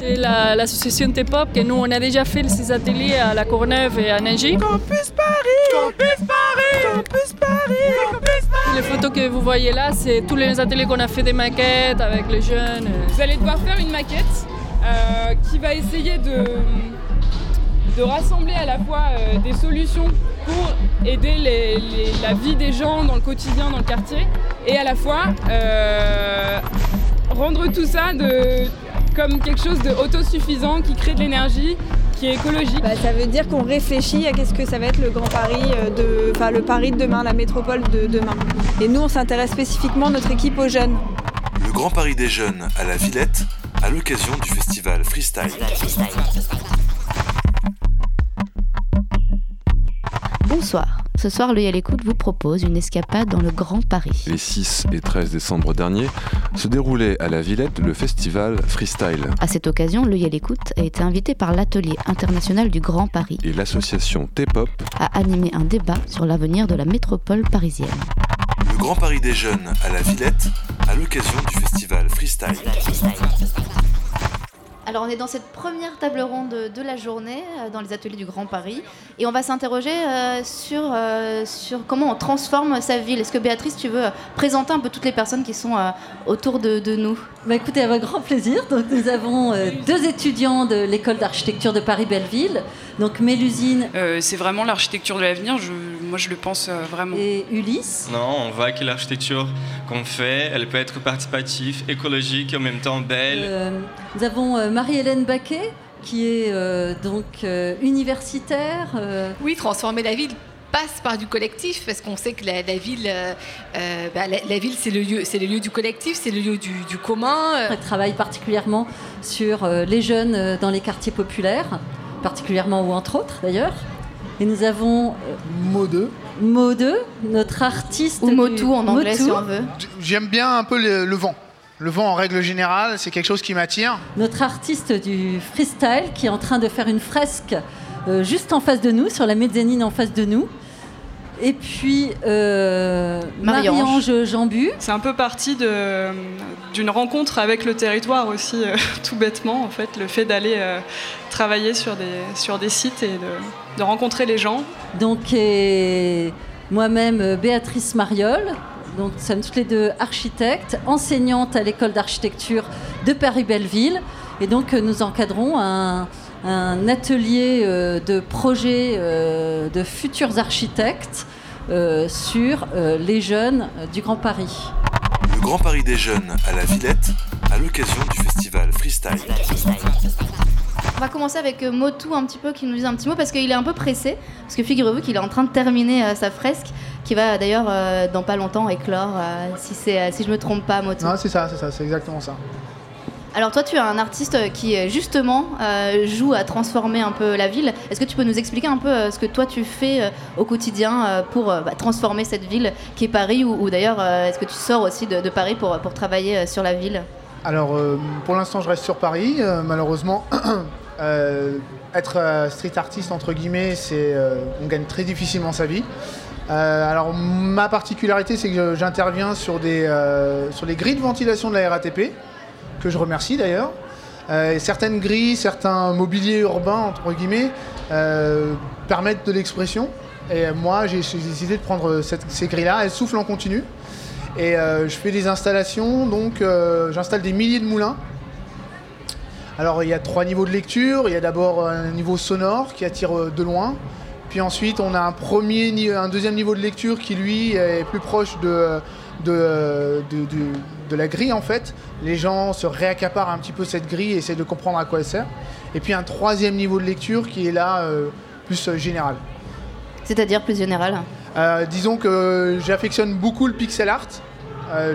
C'est l'association T-Pop que nous on a déjà fait ces ateliers à La Courneuve et à Nengy. Campus Paris Campus Paris Campus Paris Campus Paris Les photos que vous voyez là, c'est tous les ateliers qu'on a fait des maquettes avec les jeunes. Vous allez devoir faire une maquette euh, qui va essayer de, de rassembler à la fois euh, des solutions pour aider la vie des gens dans le quotidien, dans le quartier, et à la fois euh, rendre tout ça de, comme quelque chose d'autosuffisant qui crée de l'énergie, qui est écologique. Bah, ça veut dire qu'on réfléchit à qu'est-ce que ça va être le Grand Paris, de, enfin le Paris de demain, la métropole de demain. Et nous, on s'intéresse spécifiquement notre équipe aux jeunes. Le Grand Paris des jeunes à la Villette, à l'occasion du festival Freestyle. Bonsoir. Ce soir, l'œil à l'écoute vous propose une escapade dans le Grand Paris. Les 6 et 13 décembre dernier se déroulait à la Villette le festival Freestyle. À cette occasion, l'œil à l'écoute a été invité par l'Atelier international du Grand Paris et l'association T-Pop a animé un débat sur l'avenir de la métropole parisienne. Le Grand Paris des jeunes à la Villette à l'occasion du festival Freestyle. Alors on est dans cette première table ronde de la journée euh, dans les ateliers du Grand Paris et on va s'interroger euh, euh, sur comment on transforme sa ville. Est-ce que Béatrice, tu veux présenter un peu toutes les personnes qui sont autour de, nous? Bah Écoutez, avec grand plaisir. Donc, nous avons deux étudiants de l'école d'architecture de Paris-Belleville. Donc Mélusine. c'est vraiment l'architecture de l'avenir, moi je le pense vraiment. Et Ulysse. Non, on voit que l'architecture qu'on fait, elle peut être participative, écologique et en même temps belle. nous avons Marie-Hélène Baquet, qui est euh, donc euh, universitaire. Euh. Oui, transformer la ville passe par du collectif parce qu'on sait que la, ville, bah, la, ville c'est le lieu, c'est le lieu du collectif, c'est le lieu du, commun. Elle travaille particulièrement sur les jeunes dans les quartiers populaires, particulièrement ou entre autres d'ailleurs. Et nous avons Mode. Mode, notre artiste. Ou Motu en anglais si on veut. J'aime bien un peu le vent. Le vent, en règle générale, c'est quelque chose qui m'attire. Notre artiste du freestyle qui est en train de faire une fresque euh, juste en face de nous, sur la mezzanine en face de nous. Et puis euh, Marie-Ange Jambu. C'est un peu parti d'une rencontre avec le territoire aussi, euh, tout bêtement, en fait, le fait d'aller travailler sur des, sur des sites et de, de rencontrer les gens. Donc, moi-même, Béatrice Mariol, donc, nous sommes toutes les deux architectes, enseignantes à l'école d'architecture de Paris-Belleville. Et donc, euh, nous encadrons un, atelier euh, de projets euh, de futurs architectes sur les jeunes du Grand Paris. Le Grand Paris des jeunes à la Villette, à l'occasion du festival Freestyle. On va commencer avec Motu un petit peu qui nous dit un petit mot parce qu'il est un peu pressé. Parce que figurez-vous qu'il est en train de terminer sa fresque qui va d'ailleurs euh, dans pas longtemps éclore, euh, si, c'est, euh, si je me trompe pas, Moto. Non, c'est ça, c'est ça, c'est exactement ça. Alors toi, tu es un artiste qui justement joue à transformer un peu la ville. Est-ce que tu peux nous expliquer un peu ce que toi tu fais au quotidien pour bah, transformer cette ville qui est Paris ou, d'ailleurs est-ce que tu sors aussi de, Paris pour, travailler sur la ville? Alors pour l'instant, je reste sur Paris. malheureusement, être street artiste entre guillemets, c'est on gagne très difficilement sa vie. Euh, alors ma particularité c'est que j'interviens sur, euh, sur les grilles de ventilation de la RATP, que je remercie d'ailleurs. Euh, certaines grilles, certains mobiliers urbains entre guillemets permettent de l'expression. Et moi j'ai décidé de prendre ces grilles-là, elles soufflent en continu. Et je fais des installations, donc j'installe des milliers de moulins. Alors il y a trois niveaux de lecture, il y a d'abord un niveau sonore qui attire de loin, puis ensuite, on a un, premier, un deuxième niveau de lecture qui, lui, est plus proche de, la grille, en fait. Les gens se réaccaparent un petit peu cette grille et essaient de comprendre à quoi elle sert. Et puis un troisième niveau de lecture qui est là, euh, plus euh, général. C'est-à-dire plus général? Euh, Disons que j'affectionne beaucoup le pixel art.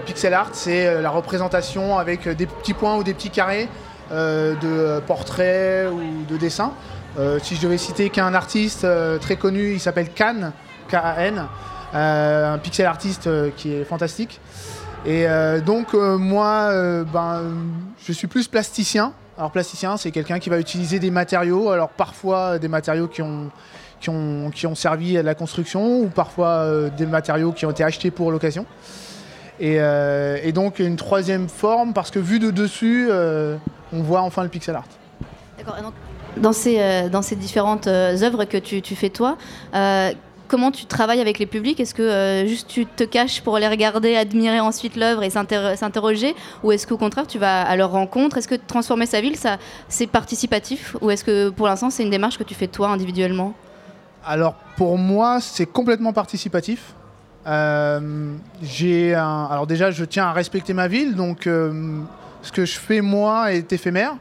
pixel art, c'est la représentation avec des petits points ou des petits carrés de portraits ou de dessins. Si je devais citer qu'un artiste très connu, il s'appelle Kan, K-A-N, un pixel artiste qui est fantastique. Et donc moi, ben, je suis plus plasticien. Alors plasticien, c'est quelqu'un qui va utiliser des matériaux, alors parfois des matériaux qui ont, qui ont, qui ont servi à la construction, ou parfois des matériaux qui ont été achetés pour l'occasion. Et, euh, donc une troisième forme parce que vu de dessus, euh, on voit enfin le pixel art. D'accord. Dans ces, euh, dans ces différentes euh, œuvres que tu, fais toi, euh, comment tu travailles avec les publics? Est-ce que euh, juste tu te caches pour les regarder, admirer ensuite l'œuvre et s'inter- s'interroger? Ou est-ce qu'au contraire tu vas à leur rencontre? Est-ce que transformer sa ville, c'est participatif? Ou est-ce que pour l'instant c'est une démarche que tu fais toi individuellement? Alors pour moi, c'est complètement participatif. Euh, Alors déjà, je tiens à respecter ma ville, donc euh, ce que je fais moi est éphémère.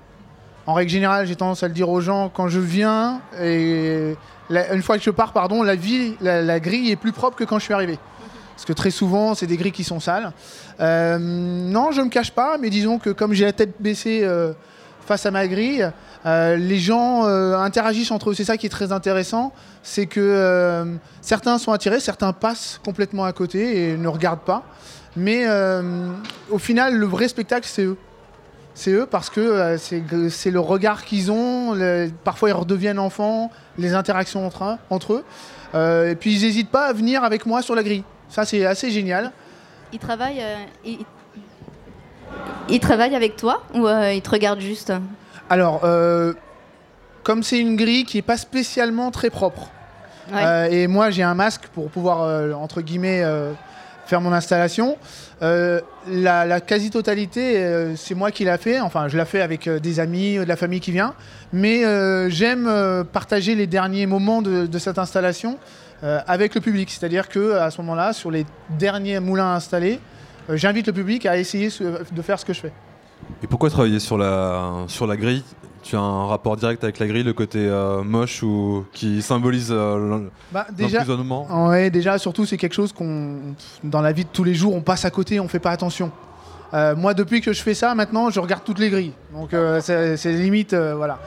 En règle générale, j'ai tendance à le dire aux gens quand je viens et une fois que je pars, pardon, la ville, la, grille est plus propre que quand je suis arrivé. Parce que très souvent, c'est des grilles qui sont sales. Euh, non, je me cache pas, mais disons que comme j'ai la tête baissée euh, face à ma grille, euh, les gens interagissent entre eux. C'est ça qui est très intéressant, c'est que certains sont attirés, certains passent complètement à côté et ne regardent pas. Mais au final, le vrai spectacle, c'est eux. C'est eux parce que euh, c'est c'est le regard qu'ils ont. le- parfois, ils redeviennent enfants, les interactions entre, un- entre eux. Euh, et puis, ils n'hésitent pas à venir avec moi sur la grille. Ça, c'est assez génial. Ils travaillent, euh, ils, ils travaillent avec toi ou ils te regardent juste? Alors, comme c'est une grille qui n'est pas spécialement très propre, Ouais. et moi j'ai un masque pour pouvoir, entre guillemets, faire mon installation, euh, la, la quasi-totalité, euh, c'est moi qui l'a fait. Enfin, je l'ai fait avec euh, des amis, de la famille qui vient. Mais j'aime partager les derniers moments de, cette installation avec le public. C'est-à-dire que à ce moment-là, sur les derniers moulins installés, j'invite le public à essayer de faire ce que je fais. Et pourquoi travailler sur la, sur la grille? Tu as un rapport direct avec la grille, le côté euh, moche ou qui symbolise euh, Bah, déjà, ouais, déjà, surtout, c'est quelque chose qu'on, dans la vie de tous les jours, on passe à côté, on fait pas attention. Euh, moi, depuis que je fais ça, maintenant, je regarde toutes les grilles. Donc, euh, c'est limite, voilà.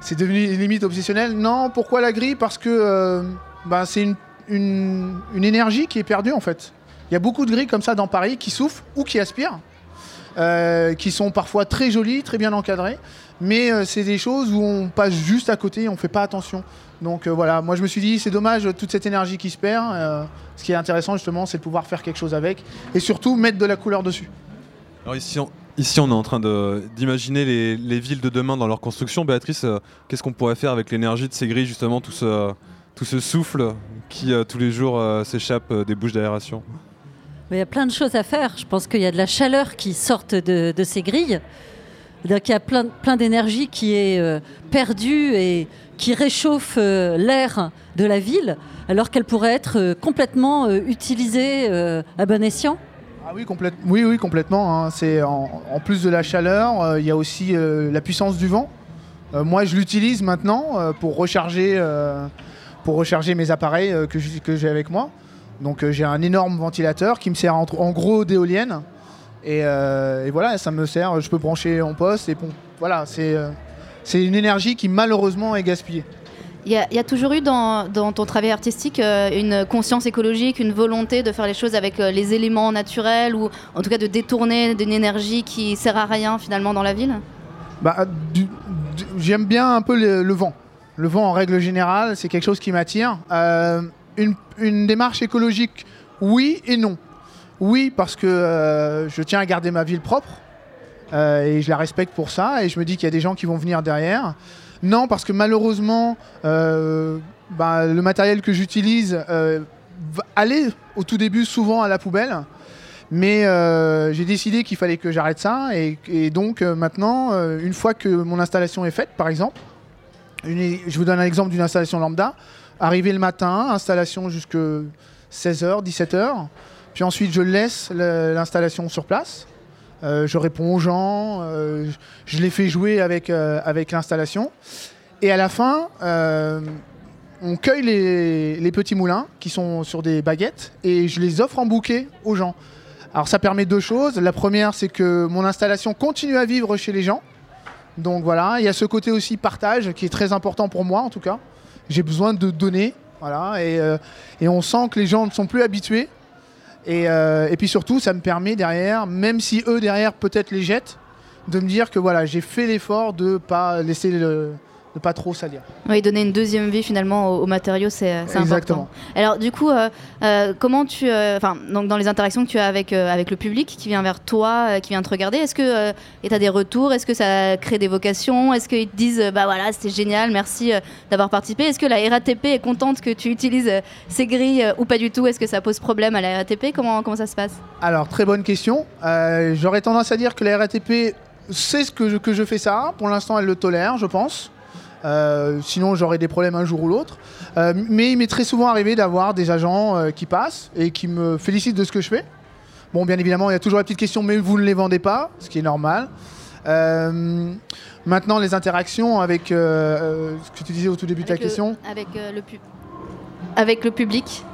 C'est devenu limite obsessionnel. Non, pourquoi la grille? Parce que bah, c'est une, une, une énergie qui est perdue, en fait. Il y a beaucoup de grilles comme ça dans Paris qui souffrent ou qui aspirent. euh, qui sont parfois très jolies, très bien encadrées, mais euh, c'est des choses où on passe juste à côté, on fait pas attention. Donc euh, voilà, moi je me suis dit c'est dommage toute cette énergie qui se perd. euh, ce qui est intéressant justement, c'est de pouvoir faire quelque chose avec et surtout mettre de la couleur dessus. Alors ici, on, ici, on est en train d'imaginer les, les villes de demain dans leur construction. Béatrice, euh, qu'est-ce qu'on pourrait faire avec l'énergie de ces grilles, justement, tout ce, tout ce souffle qui, euh, tous les jours, euh, s'échappe euh, des bouches d'aération? Il y a plein de choses à faire. Je pense qu'il y a de la chaleur qui sort de, de ces grilles. Il y a plein, plein d'énergie qui est euh, perdue et qui réchauffe euh, l'air de la ville, alors qu'elle pourrait être euh, complètement utilisée à bon escient. Ah oui, oui, oui, complètement. hein. En, plus de la chaleur, il y a aussi la puissance du vent. Moi, je l'utilise maintenant pour recharger, pour recharger mes appareils que j'ai avec moi. Donc, j'ai un énorme ventilateur qui me sert en gros d'éolienne. Et, euh, et voilà, ça me sert. Je peux brancher en poste et bon, voilà, c'est euh, une énergie qui malheureusement est gaspillée. Il y, y a toujours eu dans, dans ton travail artistique euh, une conscience écologique, une volonté de faire les choses avec euh, les éléments naturels ou en tout cas de détourner d'une énergie qui sert à rien finalement dans la ville? Bah, J'aime bien un peu le, le vent. Le vent, en règle générale, c'est quelque chose qui m'attire. Une, une démarche écologique, oui et non. Oui, parce que euh, je tiens à garder ma ville propre euh, et je la respecte pour ça. Et je me dis qu'il y a des gens qui vont venir derrière. Non, parce que malheureusement, euh, bah, le matériel que j'utilise aller au tout début souvent à la poubelle. Mais j'ai décidé qu'il fallait que j'arrête ça. Et, donc maintenant, une fois que mon installation est faite, par exemple, je vous donne un exemple d'une installation lambda. Arrivé le matin, installation jusque 16h, 17h. Puis ensuite, je laisse l'installation sur place. Euh, je réponds aux gens. euh, je les fais jouer avec, euh, avec l'installation. Et à la fin, on cueille les, petits moulins qui sont sur des baguettes et je les offre en bouquet aux gens. Alors ça permet deux choses. La première, c'est que mon installation continue à vivre chez les gens. Donc voilà, il y a ce côté aussi partage qui est très important pour moi en tout cas. J'ai besoin de donner, voilà, et on sent que les gens ne sont plus habitués. Et, euh, et puis surtout, ça me permet derrière, même si eux derrière peut-être les jettent, de me dire que voilà, j'ai fait l'effort de pas laisser le- ne pas trop salir. Oui, donner une deuxième vie finalement aux, aux matériaux, c'est c'est Exactement. important. Alors du coup, euh, euh, comment tu, euh, enfin, donc dans les interactions que tu as avec euh, avec le public qui vient vers toi, euh, qui vient te regarder, est-ce que euh, et t'as des retours, est-ce que ça crée des vocations, est-ce qu'ils te disent, euh, bah voilà, c'était génial, merci euh, d'avoir participé, est-ce que la RATP est contente que tu utilises euh, ces grilles euh, ou pas du tout, est-ce que ça pose problème à la RATP, comment comment ça se passe? Alors, très bonne question. Euh, J'aurais tendance à dire que la RATP sait ce que je, que je fais ça. Pour l'instant, elle le tolère, je pense. Euh, sinon, j'aurais des problèmes un jour ou l'autre. Euh, mais il m'est très souvent arrivé d'avoir des agents euh, qui passent et qui me félicitent de ce que je fais. Bon, bien évidemment, il y a toujours la petite question, mais vous ne les vendez pas, ce qui est normal. Maintenant, les interactions avec ce que tu disais au tout début de ta le- question. avec le pub, avec le public.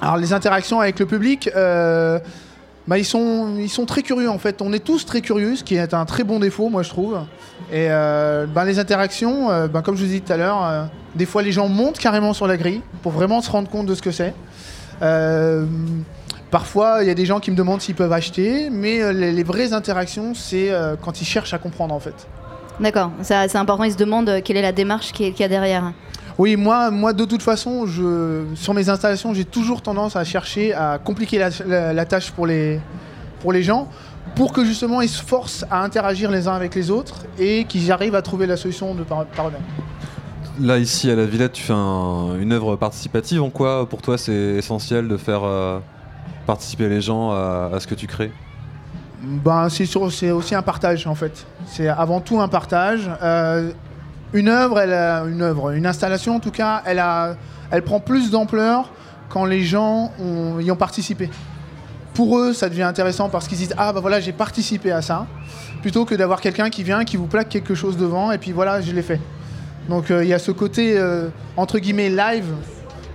Alors les interactions avec le public, bah, ils, sont, ils sont très curieux en fait. On est tous très curieux, ce qui est un très bon défaut moi je trouve. Et euh, bah, les interactions, euh, bah, comme je vous ai dit tout à l'heure, euh, des fois les gens montent carrément sur la grille pour vraiment se rendre compte de ce que c'est. Parfois il y a des gens qui me demandent s'ils peuvent acheter, mais les, les vraies interactions c'est quand ils cherchent à comprendre en fait. D'accord, c'est important. Ils se demandent quelle est la démarche qu'il y a derrière. Oui, moi, moi de toute façon, je, sur mes installations, j'ai toujours tendance à chercher à compliquer la, la- la tâche pour les, pour les gens, pour que justement ils se forcent à interagir les uns avec les autres et qu'ils arrivent à trouver la solution de par, par eux-mêmes. Là, ici, à la Villette, tu fais un- une œuvre participative. En quoi, pour toi, c'est essentiel de faire euh, participer les gens à, à ce que tu crées? Ben, c'est aussi un partage en fait. C'est avant tout un partage. Euh, une œuvre, elle a, une œuvre, une installation en tout cas, elle a, elle prend plus d'ampleur quand les gens ont- y ont participé. Pour eux, ça devient intéressant parce qu'ils disent ah bah voilà j'ai participé à ça, plutôt que d'avoir quelqu'un qui vient qui vous plaque quelque chose devant et puis voilà je l'ai fait. Donc euh, il y a ce côté euh, entre guillemets live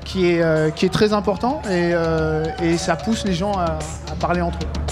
qui est, euh, très important et, ça pousse les gens à parler entre eux.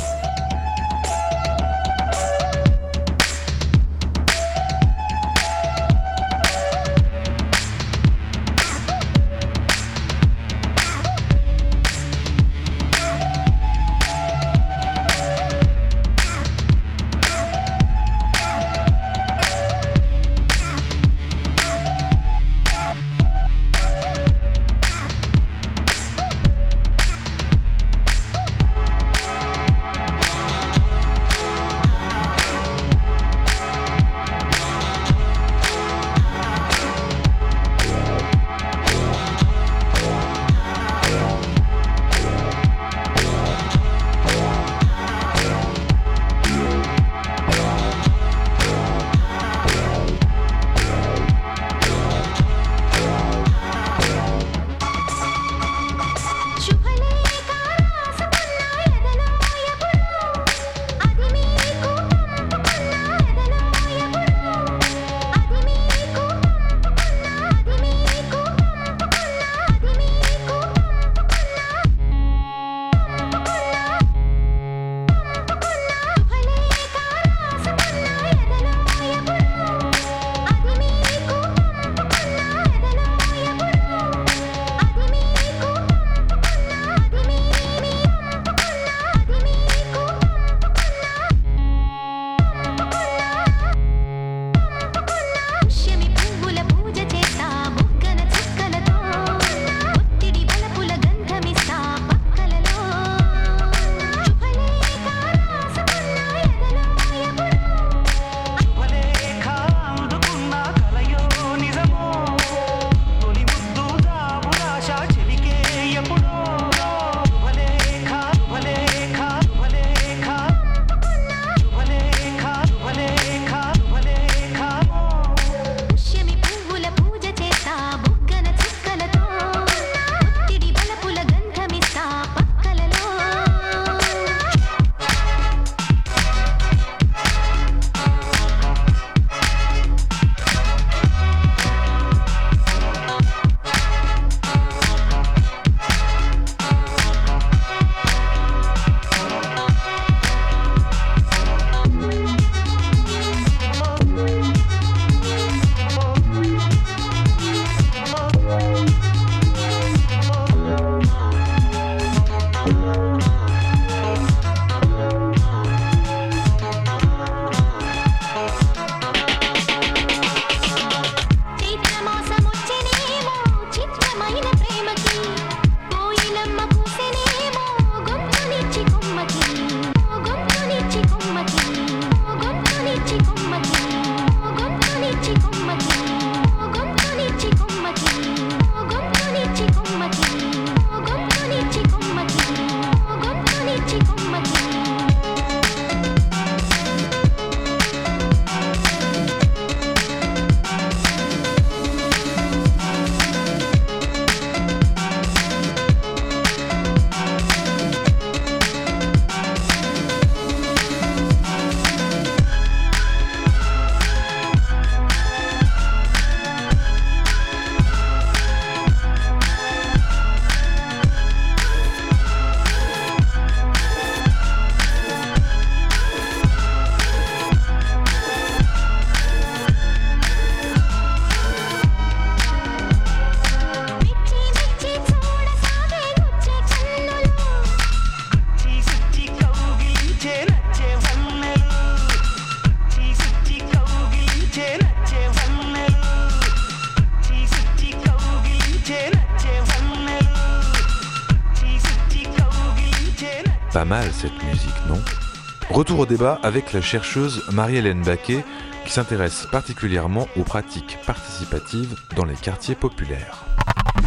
Au débat avec la chercheuse Marie-Hélène Baquet qui s'intéresse particulièrement aux pratiques participatives dans les quartiers populaires.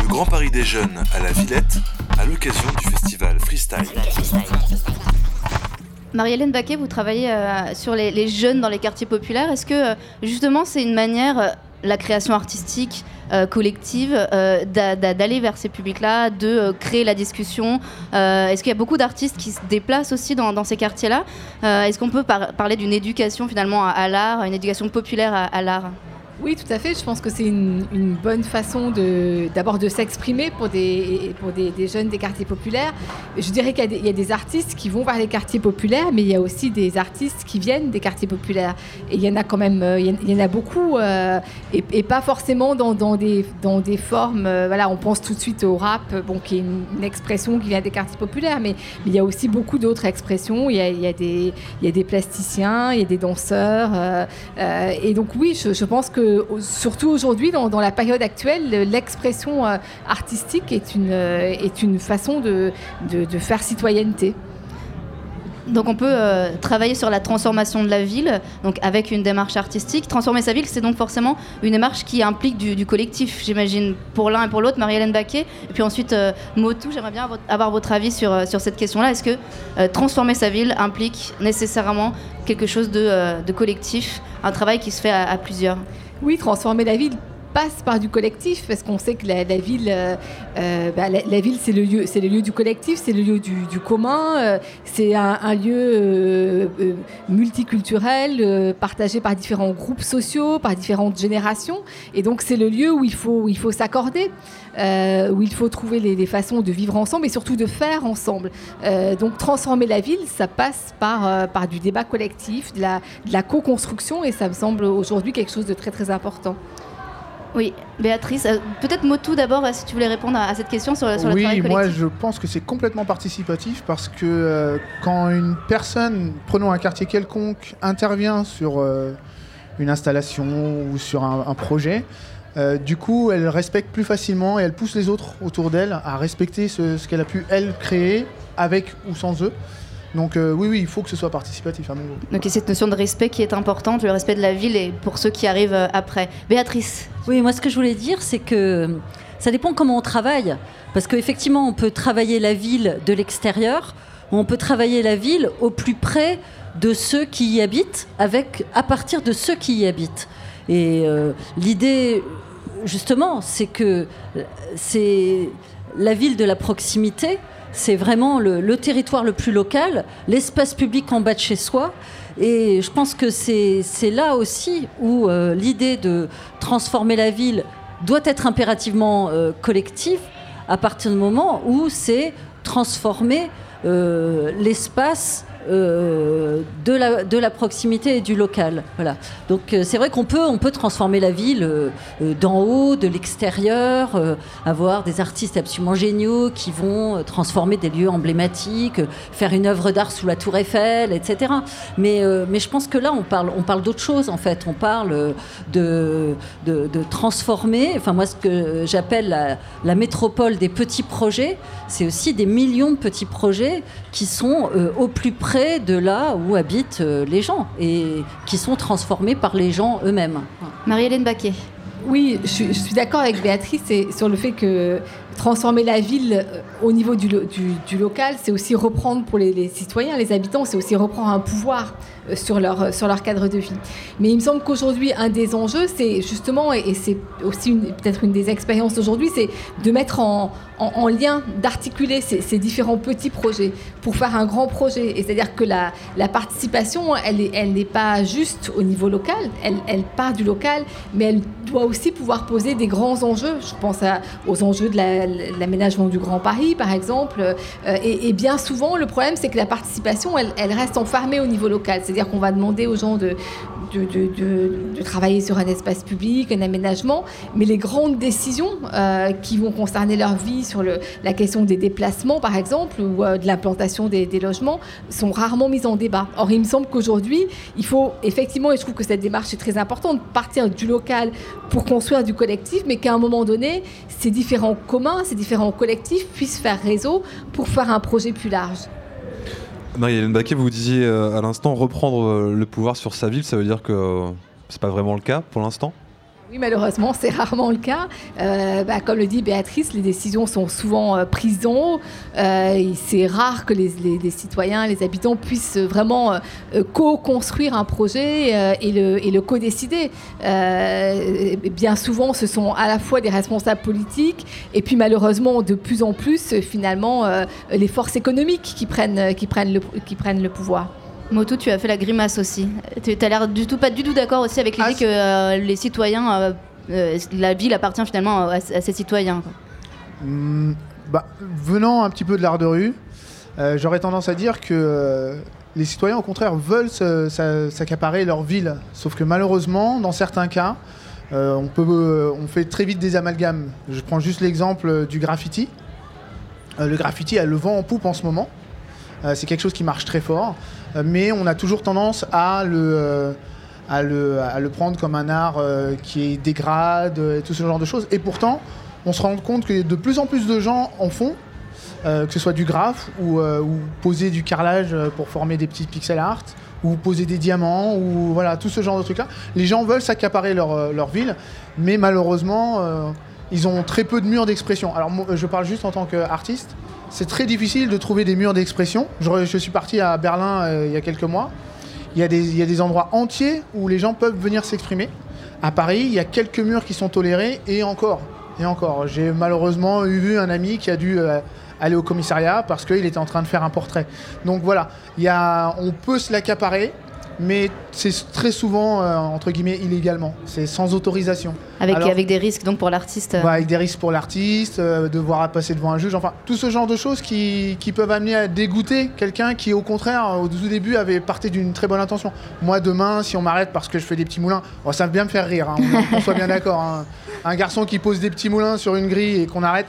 Le Grand Paris des Jeunes à la Villette à l'occasion du festival Freestyle. Marie-Hélène Baquet, vous travaillez euh, sur les, les jeunes dans les quartiers populaires. Est-ce que euh, justement c'est une manière, euh, la création artistique euh, collective, euh, d'a- d'a- d'aller vers ces publics-là, de euh, créer la discussion. Est-ce qu'il y a beaucoup d'artistes qui se déplacent aussi dans, ces quartiers-là? Est-ce qu'on peut par- parler d'une éducation finalement à, l'art, une éducation populaire à l'art? Oui, tout à fait. Je pense que c'est une, bonne façon d'abord de s'exprimer pour, des, pour des, jeunes des quartiers populaires. Je dirais qu'il y a, des, artistes qui vont vers les quartiers populaires, mais il y a aussi des artistes qui viennent des quartiers populaires. Et il y en a quand même, euh, il y en- a beaucoup, euh, et, pas forcément dans, des, dans des formes. euh, voilà, on pense tout de suite au rap, bon, qui est une, expression qui vient des quartiers populaires, mais, il y a aussi beaucoup d'autres expressions. Il y a, des, il y a des plasticiens, il y a des danseurs. et donc oui, je pense que surtout aujourd'hui, dans, la période actuelle, l'expression euh, artistique est une, euh, façon de, faire citoyenneté. Donc on peut euh, travailler sur la transformation de la ville, donc avec une démarche artistique. Transformer sa ville, c'est donc forcément une démarche qui implique du, collectif, j'imagine, pour l'un et pour l'autre. Marie-Hélène Baquet, et puis ensuite Motu, j'aimerais bien avoir, votre avis sur, cette question-là. Est-ce que transformer sa ville implique nécessairement quelque chose de, collectif, un travail qui se fait à plusieurs? Oui, transformer la ville passe par du collectif parce qu'on sait que la, ville, euh, euh, bah, la, ville c'est le lieu, le lieu du collectif, c'est le lieu du, commun, euh, c'est un, lieu multiculturel partagé par différents groupes sociaux, par différentes générations, et donc c'est le lieu où il faut faut s'accorder, où il faut trouver les, façons de vivre ensemble et surtout de faire ensemble. Donc transformer la ville, ça passe par par du débat collectif, de la co-construction, et ça me semble aujourd'hui quelque chose de très très important. Oui, Béatrice, euh, peut-être Motu d'abord, euh, si tu voulais répondre à, à cette question sur, sur le oui, travail moi je pense que c'est complètement participatif parce que euh, quand une personne, prenons un quartier quelconque, intervient sur euh, une installation ou sur un, un projet, du coup elle respecte plus facilement et elle pousse les autres autour d'elle à respecter ce, ce qu'elle a pu elle créer avec ou sans eux. Donc euh, oui, oui, il faut que ce soit participatif à mon goût. Donc il y a cette notion de respect qui est importante, le respect de la ville et pour ceux qui arrivent euh, après. Béatrice Oui, moi ce que je voulais dire, c'est que ça dépend comment on travaille. Parce qu'effectivement, on peut travailler la ville de l'extérieur, ou on peut travailler la ville au plus près de ceux qui y habitent, avec, à partir de ceux qui y habitent. Et euh, l'idée, justement, c'est que euh, c'est la ville de la proximité, c'est vraiment le, territoire le plus local, l'espace public en bas de chez soi. Et je pense que c'est c'est là aussi où euh, l'idée de transformer la ville doit être impérativement euh, collective à partir du moment où c'est transformer euh, l'espace euh, de, la, de la proximité et du local. Voilà. Donc euh, c'est vrai qu'on peut, on peut transformer la ville euh, d'en haut, de l'extérieur, avoir des artistes absolument géniaux qui vont transformer des lieux emblématiques, faire une œuvre d'art sous la tour Eiffel, etc. Mais, mais je pense que là, on parle, on parle d'autre chose en fait. On parle de, de, de transformer, enfin moi ce que j'appelle la, la métropole des petits projets, c'est aussi des millions de petits projets qui sont euh, au plus près de là où habitent euh, les gens et qui sont transformés par les gens eux-mêmes. Marie-Hélène Baquet. Oui, je suis, je suis d'accord avec Béatrice et sur le fait que transformer la ville euh, au niveau du, lo- du- du local, c'est aussi reprendre pour les, citoyens, les habitants, c'est aussi reprendre un pouvoir euh, sur leur, sur leur cadre de vie. Mais il me semble qu'aujourd'hui, un des enjeux, c'est justement, et, c'est aussi peut-être une des expériences d'aujourd'hui, c'est de mettre en, en- en lien, d'articuler ces, différents petits projets pour faire un grand projet. Et c'est-à-dire que la, la participation, elle n'est elle pas juste au niveau local, elle, elle part du local, mais elle doit aussi pouvoir poser des grands enjeux. Je pense aux enjeux de la- l'aménagement du Grand Paris, par exemple. Euh, et, bien souvent, le problème, c'est que la participation, elle reste enfermée au niveau local. C'est-à-dire qu'on va demander aux gens de, de, travailler sur un espace public, un aménagement, mais les grandes décisions euh, qui vont concerner leur vie sur la question des déplacements, par exemple, ou euh, de l'implantation des, des logements, sont rarement mises en débat. Or, il me semble qu'aujourd'hui, il faut effectivement, et je trouve que cette démarche est très importante, partir du local pour construire du collectif, mais qu'à un moment donné, ces différents communs, ces différents collectifs puissent faire réseau pour faire un projet plus large. Marie-Hélène Baquet, vous disiez à l'instant reprendre le pouvoir sur sa ville, ça veut dire que c'est pas vraiment le cas pour l'instant? Malheureusement, c'est rarement le cas. Euh, bah, comme le dit Béatrice, les décisions sont souvent euh, prises en. Euh, c'est rare que les, citoyens, les habitants puissent vraiment co-construire un projet et le, co-décider. bien souvent, ce sont à la fois des responsables politiques et puis malheureusement, de plus en plus, finalement, les forces économiques qui prennent le pouvoir. Moto, tu as fait la grimace aussi. Tu as l'air du tout pas du tout d'accord aussi avec l'idée ah, que euh, les citoyens, euh, euh, la ville appartient finalement à, ces citoyens. Hmm, bah, venant un petit peu de l'art de rue, j'aurais tendance à dire que les citoyens, au contraire, veulent s'accaparer leur ville. Sauf que malheureusement, dans certains cas, on, peut, on fait très vite des amalgames. Je prends juste l'exemple du graffiti. le graffiti a le vent en poupe en ce moment. c'est quelque chose qui marche très fort. Euh, mais on a toujours tendance à le, euh, prendre comme un art euh, qui dégrade et tout ce genre de choses. Et pourtant, on se rend compte que de plus en plus de gens en font, que ce soit du graphe ou, poser du carrelage pour former des petits pixel art ou poser des diamants ou voilà tout ce genre de trucs là. Les gens veulent s'accaparer leur, leur, ville, mais malheureusement ils ont très peu de murs d'expression. Alors je parle juste en tant qu'artiste c'est très difficile de trouver des murs d'expression. Je, suis parti à Berlin euh, il y a quelques mois. Il y, a des, endroits entiers où les gens peuvent venir s'exprimer. À Paris, il y a quelques murs qui sont tolérés et encore. Et encore. J'ai malheureusement eu un ami qui a dû euh, aller au commissariat parce qu'il était en train de faire un portrait. Donc voilà, on peut se l'accaparer mais c'est très souvent, euh, entre guillemets, illégalement. C'est sans autorisation. Avec, avec des risques donc pour l'artiste euh. Avec des risques pour l'artiste, euh, devoir passer devant un juge, enfin, tout ce genre de choses qui, qui peuvent amener à dégoûter quelqu'un qui, au contraire, au tout début, avait parti d'une très bonne intention. Moi, demain, si on m'arrête parce que je fais des petits moulins, ça va bien me faire rire, hein, on, soit bien d'accord. Hein. Un garçon qui pose des petits moulins sur une grille et qu'on arrête,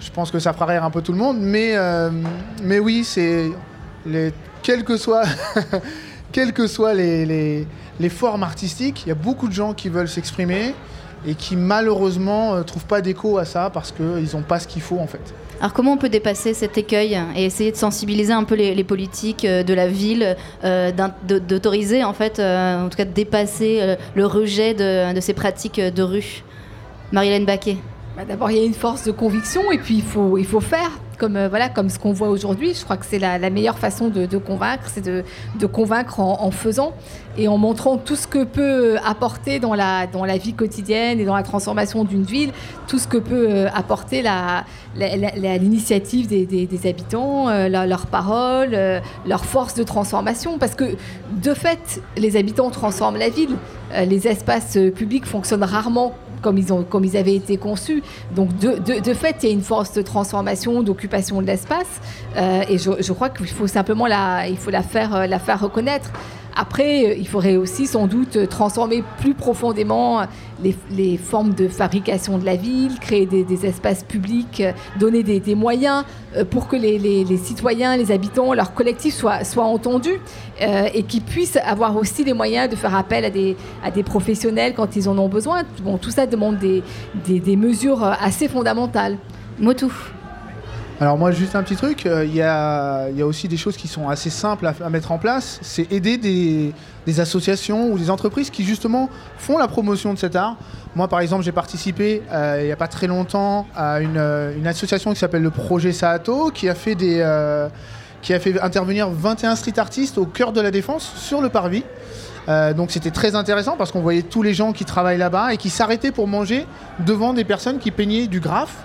je pense que ça fera rire un peu tout le monde, mais, mais oui, c'est. Les, quel que soit quelles que soient les, formes artistiques, il y a beaucoup de gens qui veulent s'exprimer et qui malheureusement ne euh, trouvent pas d'écho à ça parce qu'ils n'ont pas ce qu'il faut en fait. Alors comment on peut dépasser cet écueil et essayer de sensibiliser un peu les, politiques euh, de la ville, euh, d'autoriser en fait, en tout cas de dépasser le rejet de, ces pratiques de rue? Marie-Hélène Baquet bah, D'abord, il y a une force de conviction et puis il faut, il faut faire comme, euh, voilà, comme ce qu'on voit aujourd'hui. Je crois que c'est la, meilleure façon de, convaincre, c'est de, convaincre en, faisant et en montrant tout ce que peut apporter dans la, dans la vie quotidienne et dans la transformation d'une ville, tout ce que peut euh, apporter l'initiative des, habitants, euh, leurs paroles, leur force de transformation. Parce que de fait, les habitants transforment la ville. les espaces publics fonctionnent rarement comme ils, avaient été conçus. Donc de, fait, il y a une force de transformation, d'occupation de l'espace. Euh, et je, crois qu'il faut simplement la, euh, la faire reconnaître. Après, euh, il faudrait aussi sans doute transformer plus profondément les, formes de fabrication de la ville, créer des, espaces publics, euh, donner des, moyens euh, pour que les, citoyens, les habitants, leurs collectifs soient, soient entendus et qu'ils puissent avoir aussi les moyens de faire appel à des, à des professionnels quand ils en ont besoin. Bon, tout ça demande des, des mesures assez fondamentales. Motou. Alors moi juste un petit truc, euh, il y, a, aussi des choses qui sont assez simples à, mettre en place, c'est aider des, associations ou des entreprises qui justement font la promotion de cet art. Moi par exemple j'ai participé euh, il n'y a pas très longtemps à euh, une, association qui s'appelle le Projet Saato qui a fait des... qui a fait intervenir 21 street artistes au cœur de la défense sur le parvis. donc c'était très intéressant parce qu'on voyait tous les gens qui travaillent là-bas et qui s'arrêtaient pour manger devant des personnes qui peignaient du graphe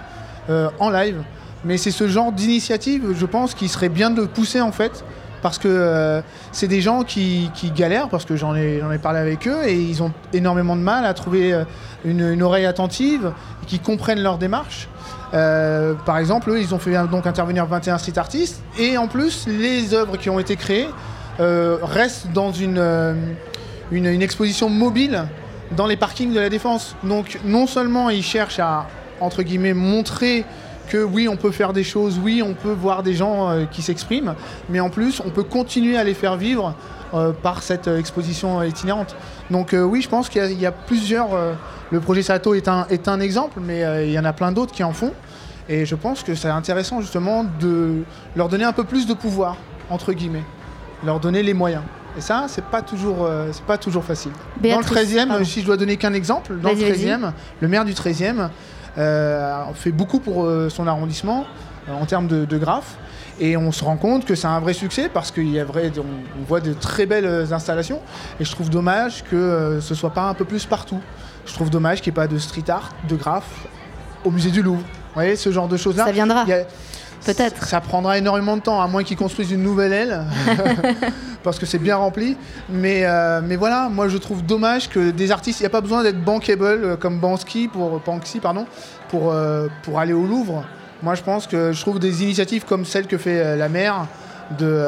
en live. Mais c'est ce genre d'initiative, je pense, qui serait bien de pousser en fait. Parce que euh, c'est des gens qui, galèrent, parce que j'en ai, parlé avec eux, et ils ont énormément de mal à trouver euh, une, oreille attentive, qui comprennent leur démarche. Euh, par exemple, eux, ils ont fait donc intervenir 21 street artistes, et en plus, les œuvres qui ont été créées restent dans une exposition mobile dans les parkings de la Défense. Donc non seulement ils cherchent à, entre guillemets, montrer que oui, on peut faire des choses, oui, on peut voir des gens euh, qui s'expriment, mais en plus, on peut continuer à les faire vivre euh, par cette euh, exposition itinérante. Donc oui, je pense qu'il y, a plusieurs... le projet Sato est un, est un exemple, mais il y en a plein d'autres qui en font. Et je pense que c'est intéressant justement de leur donner un peu plus de pouvoir, entre guillemets. leur donner les moyens. Et ça, c'est pas toujours, euh, c'est pas toujours facile. Béatrice, dans le 13e, pardon. si je dois donner qu'un exemple, dans le Vas-y, vas-y. 13e, le maire du 13e euh, fait beaucoup pour euh, son arrondissement euh, en termes de, de graphes. Et on se rend compte que c'est un vrai succès parce qu'il y a vrai, on, voit de très belles euh, installations. Et je trouve dommage que euh, ce soit pas un peu plus partout. Je trouve dommage qu'il n'y ait pas de street art, de graphes au musée du Louvre. Vous voyez, ce genre de choses-là. Ça viendra. Il y a- Peut-être. Ça prendra énormément de temps, à moins qu'ils construisent une nouvelle aile, parce que c'est bien rempli. Mais, euh, mais voilà, moi je trouve dommage que des artistes, il n'y a pas besoin d'être bankable euh, comme Banksy pour, Banksy, pardon, pour, euh, pour aller au Louvre. Moi je pense que je trouve des initiatives comme celle que fait euh, la maire de,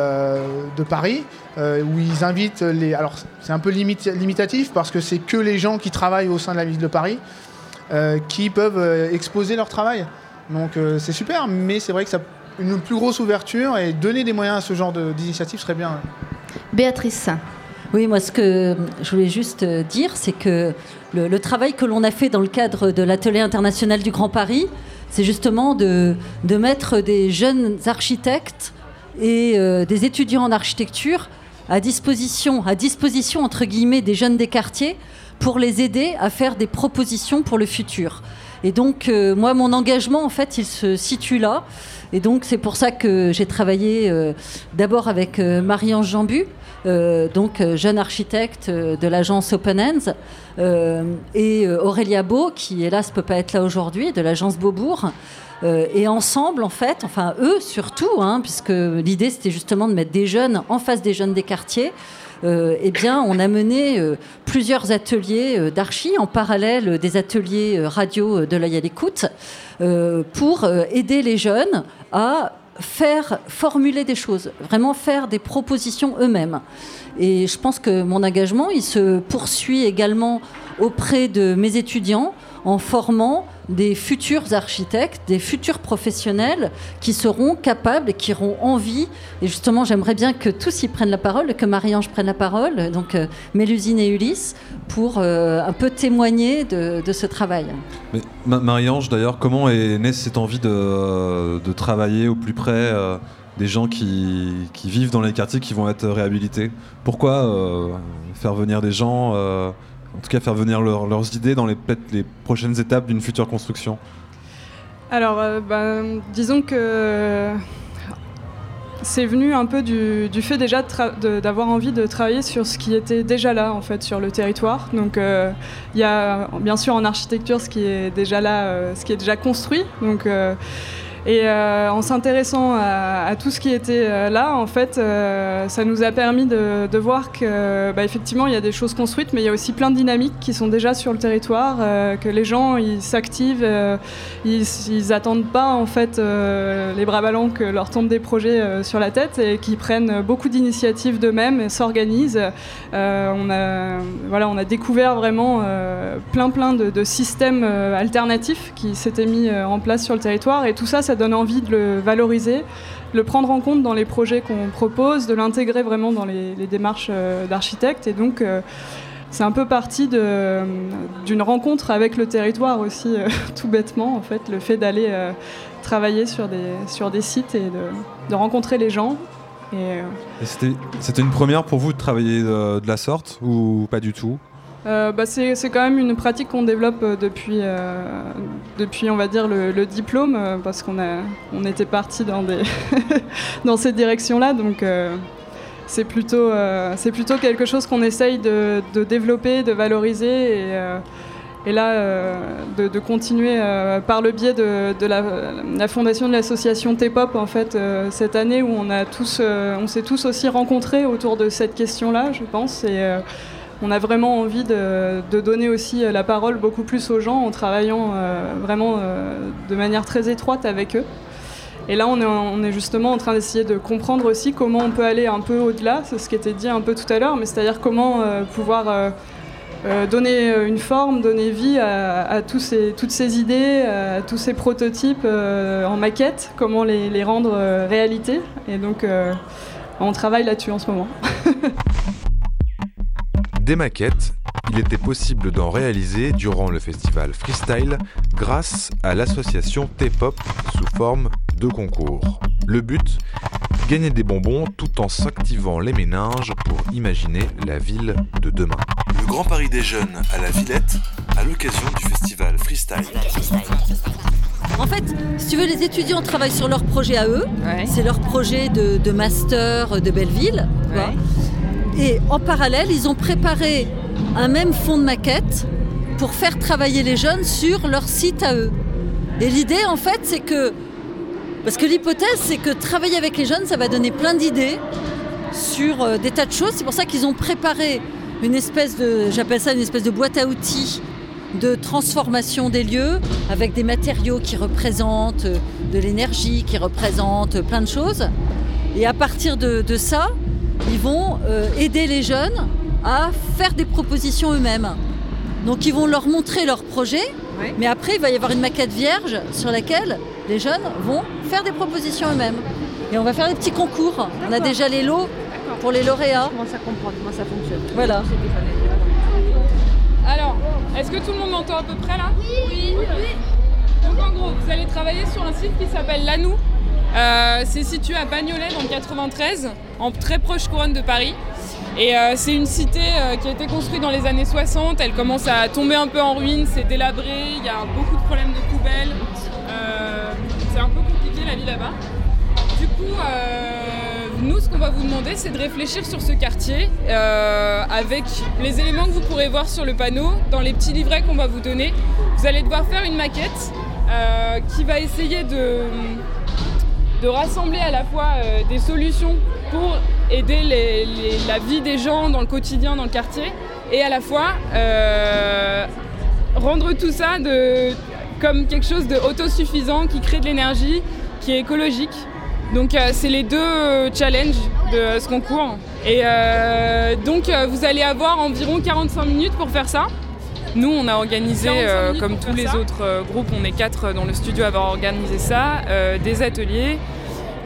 de Paris, où ils invitent les. Alors c'est un peu limite- limitatif parce que c'est que les gens qui travaillent au sein de la ville de Paris qui peuvent exposer leur travail. Donc euh, c'est super, mais c'est vrai que ça, une plus grosse ouverture et donner des moyens à ce genre de- d'initiative serait bien. Béatrice. Oui, moi, ce que je voulais juste euh, dire, c'est que le, le travail que l'on a fait dans le cadre de l'Atelier international du Grand Paris, c'est justement de, de mettre des jeunes architectes et euh, des étudiants en architecture à disposition, à disposition entre guillemets des jeunes des quartiers pour les aider à faire des propositions pour le futur. Et donc, euh, moi, mon engagement, en fait, il se situe là. Et donc, c'est pour ça que j'ai travaillé euh, d'abord avec euh, Marie-Ange Jambu, donc jeune architecte de l'agence Open euh, et Aurélia Beau, qui hélas peut pas être là aujourd'hui, de l'agence Beaubourg. Et ensemble, en fait, enfin eux surtout, hein, puisque l'idée c'était justement de mettre des jeunes en face des jeunes des quartiers, eh bien, on a mené euh, plusieurs ateliers euh, d'archi en parallèle euh, des ateliers euh, radio euh, de l'œil à l'écoute euh, pour euh, aider les jeunes à faire formuler des choses, vraiment faire des propositions eux-mêmes. Et je pense que mon engagement, il se poursuit également auprès de mes étudiants en formant des futurs architectes, des futurs professionnels qui seront capables et qui auront envie. Et justement, j'aimerais bien que tous y prennent la parole, que Marie-Ange prenne la parole, donc euh, Mélusine et Ulysse, pour euh, un peu témoigner de, ce travail. Mais Ma- Marie-Ange, d'ailleurs, comment est née cette envie de, de travailler au plus près euh, des gens qui, vivent dans les quartiers qui vont être réhabilités? Pourquoi euh, faire venir des gens, euh, en tout cas faire venir leur- leurs idées dans les, prochaines étapes d'une future construction Alors, euh, ben, disons que c'est venu un peu du, fait déjà d'avoir envie de travailler sur ce qui était déjà là, en fait, sur le territoire. Donc, euh, il y a bien sûr en architecture ce qui est déjà là, euh, ce qui est déjà construit. Donc, et euh, en s'intéressant à, tout ce qui était euh, là, en fait, euh, ça nous a permis de, voir que, bah, effectivement, il y a des choses construites, mais il y a aussi plein de dynamiques qui sont déjà sur le territoire, que les gens ils s'activent, ils, ils attendent pas en fait les bras ballants que leur tombent des projets sur la tête et qui prennent beaucoup d'initiatives d'eux-mêmes et s'organisent. On a voilà, on a découvert vraiment plein plein de, systèmes alternatifs qui s'étaient mis en place sur le territoire et tout ça donne envie de le valoriser, de le prendre en compte dans les projets qu'on propose, de l'intégrer vraiment dans les, démarches euh, d'architectes et donc euh, c'est un peu parti d'une rencontre avec le territoire aussi, euh, tout bêtement, en fait, le fait d'aller travailler sur des, sur des sites et de, rencontrer les gens. C'était, une première pour vous de travailler de la sorte ou pas du tout? Euh, bah, c'est quand même une pratique qu'on développe euh, depuis, euh, depuis, on va dire, le, diplôme, parce qu'on a, on était parti dans, dans cette direction-là. Donc, c'est plutôt, c'est plutôt quelque chose qu'on essaye de, développer, de valoriser. Et, là, de, continuer par le biais de, la, fondation de l'association T-Pop, en fait, cette année où on, a tous, on s'est tous aussi rencontrés autour de cette question-là, je pense. Et, on a vraiment envie de, donner aussi la parole beaucoup plus aux gens en travaillant euh, vraiment euh, de manière très étroite avec eux. Et là, on est, justement en train d'essayer de comprendre aussi comment on peut aller un peu au-delà, c'est ce qui était dit un peu tout à l'heure, mais c'est-à-dire comment euh, pouvoir euh, euh, donner une forme, donner vie à, toutes ces idées, à tous ces prototypes euh, en maquette, comment les, les rendre euh, réalité. Et donc, euh, on travaille là-dessus en ce moment. Des maquettes, il était possible d'en réaliser durant le festival Freestyle grâce à l'association T-Pop sous forme de concours. Le but gagner des bonbons tout en s'activant les méninges pour imaginer la ville de demain. Le Grand Paris des Jeunes à la Villette à l'occasion du festival Freestyle. En fait, si tu veux, les étudiants travaillent sur leur projet à eux. C'est leur projet de, master de Belleville. Et en parallèle, ils ont préparé un même fond de maquette pour faire travailler les jeunes sur leur site à eux. Et l'idée, en fait, c'est que. Parce que l'hypothèse, c'est que travailler avec les jeunes, ça va donner plein d'idées sur euh, des tas de choses. C'est pour ça qu'ils ont préparé une espèce de. J'appelle ça une espèce de boîte à outils de transformation des lieux avec des matériaux qui représentent de l'énergie, qui représentent plein de choses. Et à partir de, ça, ils vont euh, aider les jeunes à faire des propositions eux-mêmes. Donc ils vont leur montrer leur projet, mais après il va y avoir une maquette vierge sur laquelle les jeunes vont faire des propositions eux-mêmes. Et on va faire des petits concours. On a déjà les lots pour les lauréats. Comment ça comprend, comment ça fonctionne? Voilà. Alors, est-ce que tout le monde m'entend à peu près là? Oui. Donc en gros, vous allez travailler sur un site qui s'appelle Lanou. Euh, c'est situé à Bagnolet dans le 93, en très proche couronne de Paris. Et euh, c'est une cité euh, qui a été construite dans les années 60. Elle commence à tomber un peu en ruine, c'est délabré, il y a beaucoup de problèmes de poubelles. c'est un peu compliqué la vie là-bas. Du coup, nous, ce qu'on va vous demander, c'est de réfléchir sur ce quartier euh, avec les éléments que vous pourrez voir sur le panneau, dans les petits livrets qu'on va vous donner. Vous allez devoir faire une maquette euh, qui va essayer de, de rassembler à la fois euh, des solutions pour aider la vie des gens dans le quotidien, dans le quartier, et à la fois rendre tout ça de, comme quelque chose de autosuffisant qui crée de l'énergie, qui est écologique. Donc euh, c'est les deux euh, challenges de ce concours. Et euh, donc vous allez avoir environ 45 minutes pour faire ça. Nous, on a organisé, comme tous les autres groupes, on est quatre dans le studio à avoir organisé ça, des ateliers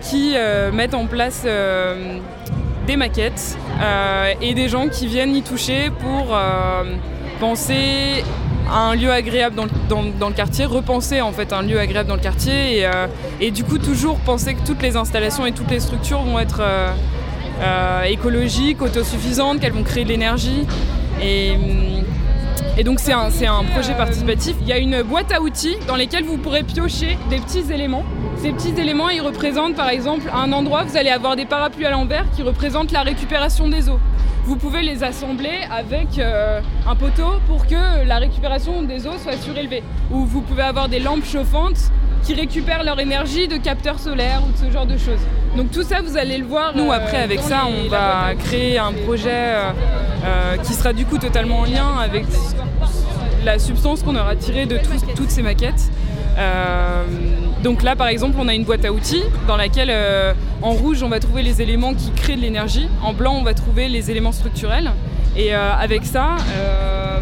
qui mettent en place des maquettes et des gens qui viennent y toucher pour penser un lieu agréable dans le, quartier, repenser en fait un lieu agréable dans le quartier euh, et, du coup toujours penser que toutes les installations et toutes les structures vont être euh, euh, écologiques, autosuffisantes, qu'elles vont créer de l'énergie. Et, donc c'est un, un, projet participatif. Il y a une boîte à outils dans laquelle vous pourrez piocher des petits éléments. Ces petits éléments, ils représentent par exemple un endroit, vous allez avoir des parapluies à l'envers qui représentent la récupération des eaux vous pouvez les assembler avec euh, un poteau pour que la récupération des eaux soit surélevée. Ou vous pouvez avoir des lampes chauffantes qui récupèrent leur énergie de capteurs solaires ou de ce genre de choses. Donc tout ça, vous allez le voir. Nous, après, avec ça, on va créer un projet euh, euh, qui sera du coup totalement en lien avec la substance qu'on aura tirée de toutes ces maquettes. Donc là, par exemple, on a une boîte à outils dans laquelle, euh, en rouge, on va trouver les éléments qui créent de l'énergie. En blanc, on va trouver les éléments structurels. Et euh, avec ça, euh,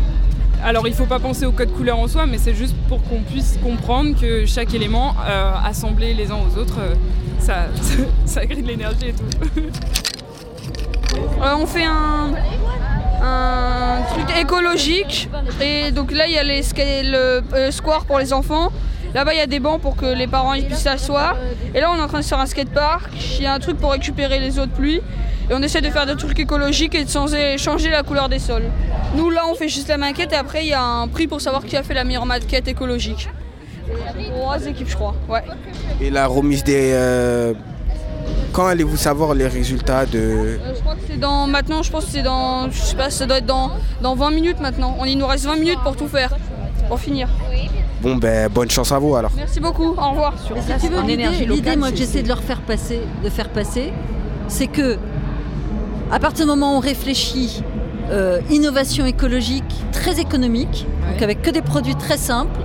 alors il ne faut pas penser au code couleur en soi, mais c'est juste pour qu'on puisse comprendre que chaque élément, assemblé les uns aux autres, ça, crée de l'énergie et tout. on fait un, truc écologique. Et donc là, il y a le square pour les enfants. Là-bas, il y a des bancs pour que les parents puissent s'asseoir. Et là, on est en train de faire un skatepark. Il y a un truc pour récupérer les eaux de pluie. Et on essaie de faire des trucs écologiques et de changer la couleur des sols. Nous, là, on fait juste la maquette et après, il y a un prix pour savoir qui a fait la meilleure maquette écologique. Trois équipes, je crois. Ouais. Et la remise des. Euh, quand allez-vous savoir les résultats de. Euh, je crois que c'est dans. Maintenant, je pense que c'est dans. Je sais pas, ça doit être dans, dans 20 minutes maintenant. On, il nous reste 20 minutes pour tout faire. Pour finir. Bon, ben, bonne chance à vous alors. Merci beaucoup, au revoir. si tu veux, l'idée, moi, que j'essaie de leur faire passer, de faire passer, c'est que, à partir du moment où on réfléchit euh, innovation écologique très économique, donc avec que des produits très simples,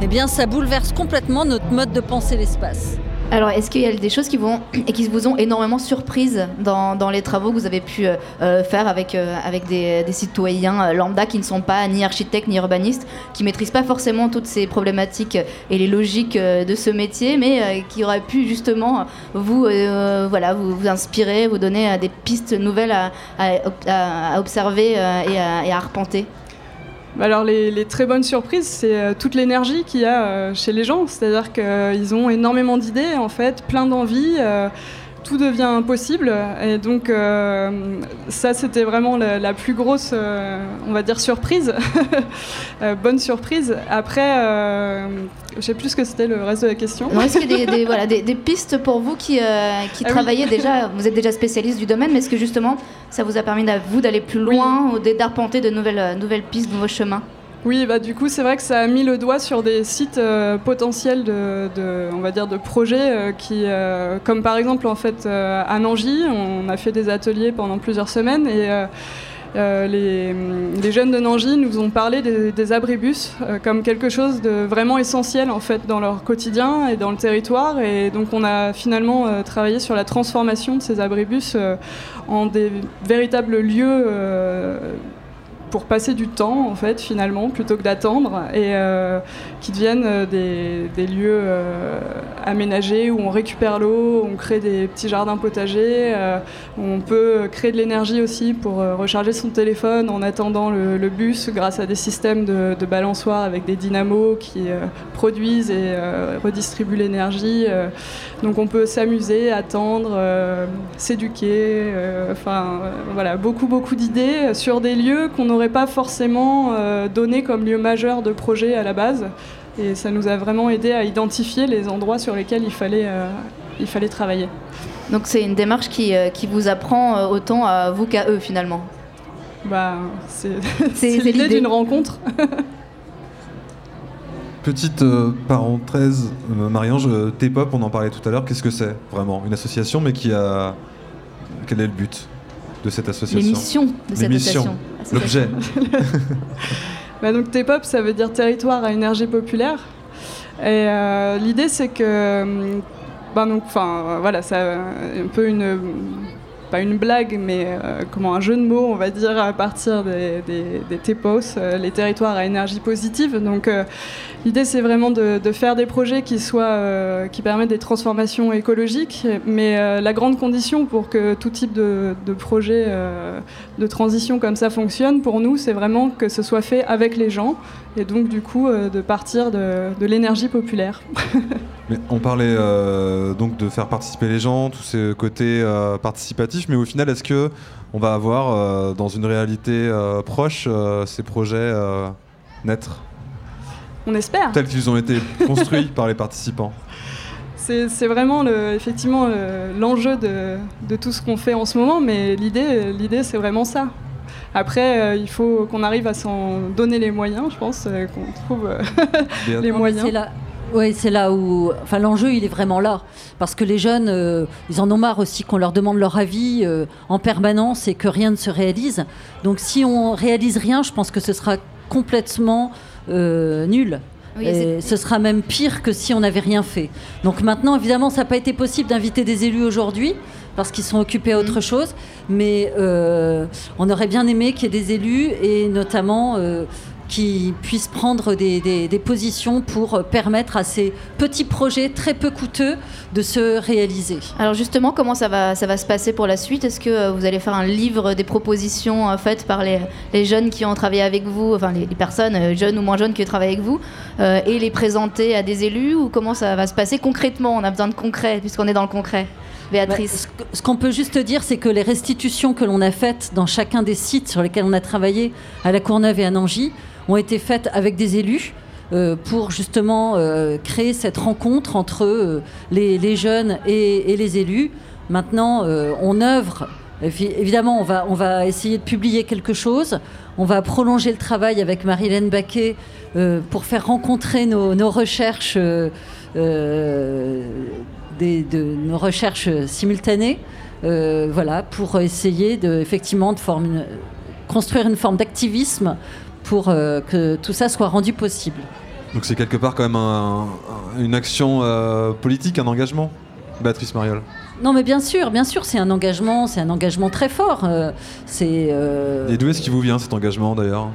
eh bien, ça bouleverse complètement notre mode de penser l'espace. Alors, est-ce qu'il y a des choses qui, vont, et qui vous ont énormément surprise dans, les travaux que vous avez pu euh, euh, faire avec, euh, avec des, citoyens lambda qui ne sont pas ni architectes ni urbanistes, qui maîtrisent pas forcément toutes ces problématiques et les logiques de ce métier, mais qui auraient pu justement vous, voilà, vous, inspirer, vous donner des pistes nouvelles à, observer et, à, et à arpenter? Alors les, très bonnes surprises, c'est euh, toute l'énergie qu'il y a euh, chez les gens. C'est-à-dire qu'ils ont énormément d'idées, en fait, plein d'envies. Tout devient possible. Et donc, euh, ça, c'était vraiment la, la plus grosse, euh, on va dire, surprise. Euh, bonne surprise. Après, je sais plus ce que c'était le reste de la question. Est-ce qu'il y a des, des- voilà, des, des pistes pour vous qui, qui Ah oui. travaillez déjà Vous êtes déjà spécialiste du domaine, mais est-ce que justement ça vous a permis à vous d'aller plus loin ou d'arpenter de nouvelles, nouvelles pistes, de nouveaux chemins? Oui, bah du coup, c'est vrai que ça a mis le doigt sur des sites euh, potentiels de, on va dire, de projets euh, qui, euh, comme par exemple en fait à Nangy, on a fait des ateliers pendant plusieurs semaines et euh, les, jeunes de Nangy nous ont parlé des, des abribus comme quelque chose de vraiment essentiel en fait dans leur quotidien et dans le territoire et donc on a finalement travaillé sur la transformation de ces abribus en des véritables lieux pour passer du temps en fait finalement plutôt que d'attendre et euh, qui deviennent euh, des, des lieux euh, aménagés où on récupère l'eau, on crée des petits jardins potagers, on peut créer de l'énergie aussi pour recharger son téléphone en attendant le, bus grâce à des systèmes de, de balançoires avec des dynamos qui produisent et redistribuent l'énergie. donc on peut s'amuser, attendre, s'éduquer, enfin voilà, beaucoup beaucoup d'idées sur des lieux qu'on n'aurait pas forcément euh, donnés comme lieux majeurs de projet à la base. Et ça nous a vraiment aidé à identifier les endroits sur lesquels il fallait, euh, il fallait travailler. Donc c'est une démarche qui, euh, qui vous apprend autant à vous qu'à eux finalement. Bah, c'est C'est- c'est c'est l'idée d'une rencontre. Petite euh, parenthèse, euh, Marie-Ange, euh, T-Pop, on en parlait tout à l'heure, qu'est-ce que c'est vraiment? Une association, mais qui a. Quel est le but de cette association? Les missions de Les cette association. L'objet. Bah donc TEPOP, ça veut dire territoire à énergie populaire. Et euh, l'idée, c'est que, hum, bah donc, enfin, euh, voilà, c'est un peu une, pas une blague, mais euh, comment un jeu de mots, on va dire, à partir des, des, des TEPOS, euh, les territoires à énergie positive. Donc, euh, l'idée, c'est vraiment de, de faire des projets qui soient, euh, qui permettent des transformations écologiques. Mais euh, la grande condition pour que tout type de, de projet euh, de transition comme ça fonctionne, pour nous, c'est vraiment que ce soit fait avec les gens. Et donc, du coup, euh, de partir de, de l'énergie populaire. Mais on parlait euh, donc de faire participer les gens, tous ces côtés euh, participatifs, mais au final, est-ce que on va avoir dans une réalité proche ces projets naître? On espère. tels qu'ils ont été construits par les participants C'est vraiment le, effectivement le- l'enjeu de, de tout ce qu'on fait en ce moment, mais l'idée, l'idée c'est vraiment ça. Après, euh, il faut qu'on arrive à s'en donner les moyens, je pense, euh, qu'on trouve euh, les Non, moyens. C'est là, ouais, c'est là où, enfin, l'enjeu, il est vraiment là, parce que les jeunes, euh, ils en ont marre aussi qu'on leur demande leur avis euh, en permanence et que rien ne se réalise. Donc, si on réalise rien, je pense que ce sera complètement euh, nul. Oui, Et ce sera même pire que si on n'avait rien fait. Donc maintenant, évidemment, ça n'a pas été possible d'inviter des élus aujourd'hui parce qu'ils sont occupés à Mm. autre chose, mais euh, on aurait bien aimé qu'il y ait des élus et notamment euh, qui puissent prendre des, des- des positions pour permettre à ces petits projets très peu coûteux de se réaliser. Alors justement, comment ça va, ça va se passer pour la suite? Est-ce que euh, vous allez faire un livre des propositions euh, faites par les, les jeunes qui ont travaillé avec vous, enfin les, les personnes euh, jeunes ou moins jeunes qui ont travaillé avec vous, euh, et les présenter à des élus? Ou comment ça va se passer concrètement? On a besoin de concret, puisqu'on est dans le concret. Béatrice Bah, ce qu'on peut juste dire, c'est que les restitutions que l'on a faites dans chacun des sites sur lesquels on a travaillé, à La Courneuve et à Nangy, ont été faites avec des élus. euh, pour justement euh, créer cette rencontre entre euh, les, jeunes et, les élus. Maintenant, on œuvre. Évi- Évidemment, on va, essayer de publier quelque chose. On va prolonger le travail avec Marie-Hélène Baquet pour faire rencontrer nos, recherches, nos recherches simultanées. voilà, pour essayer de, effectivement de construire une forme d'activisme pour euh, que tout ça soit rendu possible. Donc c'est quelque part quand même un- un- une action euh, politique, un engagement, Béatrice Mariol? Non, mais bien sûr, bien sûr, c'est un engagement, c'est un engagement très fort. euh, c'est euh, Et d'où est-ce qu'il vous vient cet engagement d'ailleurs?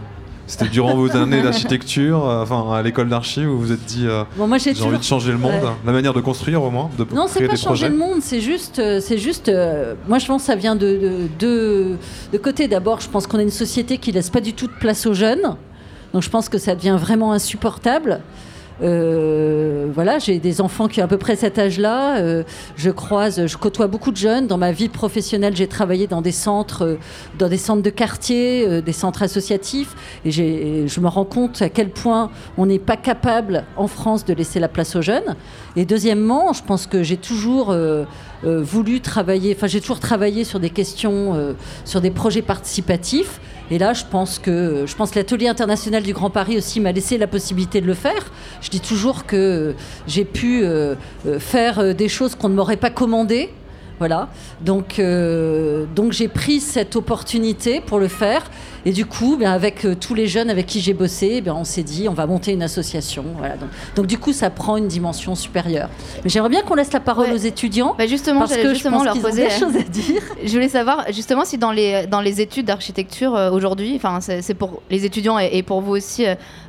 C'était durant vos années d'architecture, euh, enfin à l'école d'archi, où vous vous êtes dit euh, Bon, j'ai envie de changer le monde, Ouais. la manière de construire au moins, de Non, c'est pas changer le monde, c'est juste, euh, c'est juste. euh, moi, je pense que ça vient de de, de, de côté. D'abord, je pense qu'on a une société qui laisse pas du tout de place aux jeunes, donc je pense que ça devient vraiment insupportable. Euh, voilà, j'ai des enfants qui ont à peu près cet âge-là. Euh, je croise, je côtoie beaucoup de jeunes. Dans ma vie professionnelle, j'ai travaillé dans des centres, euh, dans des centres de quartier, des centres associatifs, et je me rends compte à quel point on n'est pas capable en France de laisser la place aux jeunes. Et deuxièmement, je pense que j'ai toujours voulu travailler, enfin j'ai toujours travaillé sur des questions, sur des projets participatifs. Et là, je pense que je pense l'atelier international du Grand Paris aussi m'a laissé la possibilité de le faire. Je dis toujours que j'ai pu euh, euh, faire euh, des choses qu'on ne m'aurait pas commandées. Voilà. Donc, donc j'ai pris cette opportunité pour le faire. Et du coup, ben, avec euh, tous les jeunes avec qui j'ai bossé, ben, on s'est dit, on va monter une association. Voilà, donc, donc, du coup, ça prend une dimension supérieure. Mais j'aimerais bien qu'on laisse la parole aux étudiants. Bah justement, parce que justement je leur poser des choses à dire. Je voulais savoir justement si dans les, dans les études d'architecture euh, aujourd'hui, enfin c'est pour les étudiants et, pour vous aussi,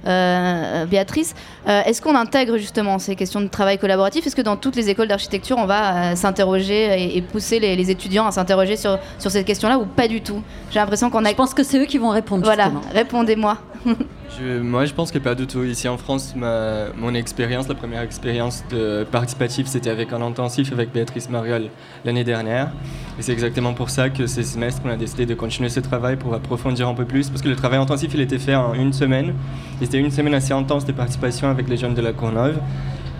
euh, Béatrice, est-ce qu'on intègre justement ces questions de travail collaboratif? Est-ce que dans toutes les écoles d'architecture, on va s'interroger et, pousser les, les étudiants à s'interroger sur, sur cette question-là ou pas du tout J'ai l'impression qu'on a. Je pense que c'est eux qui vont répondre. Voilà, répondez-moi. moi, je pense que pas du tout. Ici en France, mon expérience, la première expérience de participative, c'était avec un intensif avec Béatrice Mariol l'année dernière. Et c'est exactement pour ça que ces semestres, on a décidé de continuer ce travail pour approfondir un peu plus. Parce que le travail intensif, il était fait en une semaine. Et c'était une semaine assez intense de participation avec les jeunes de la Courneuve.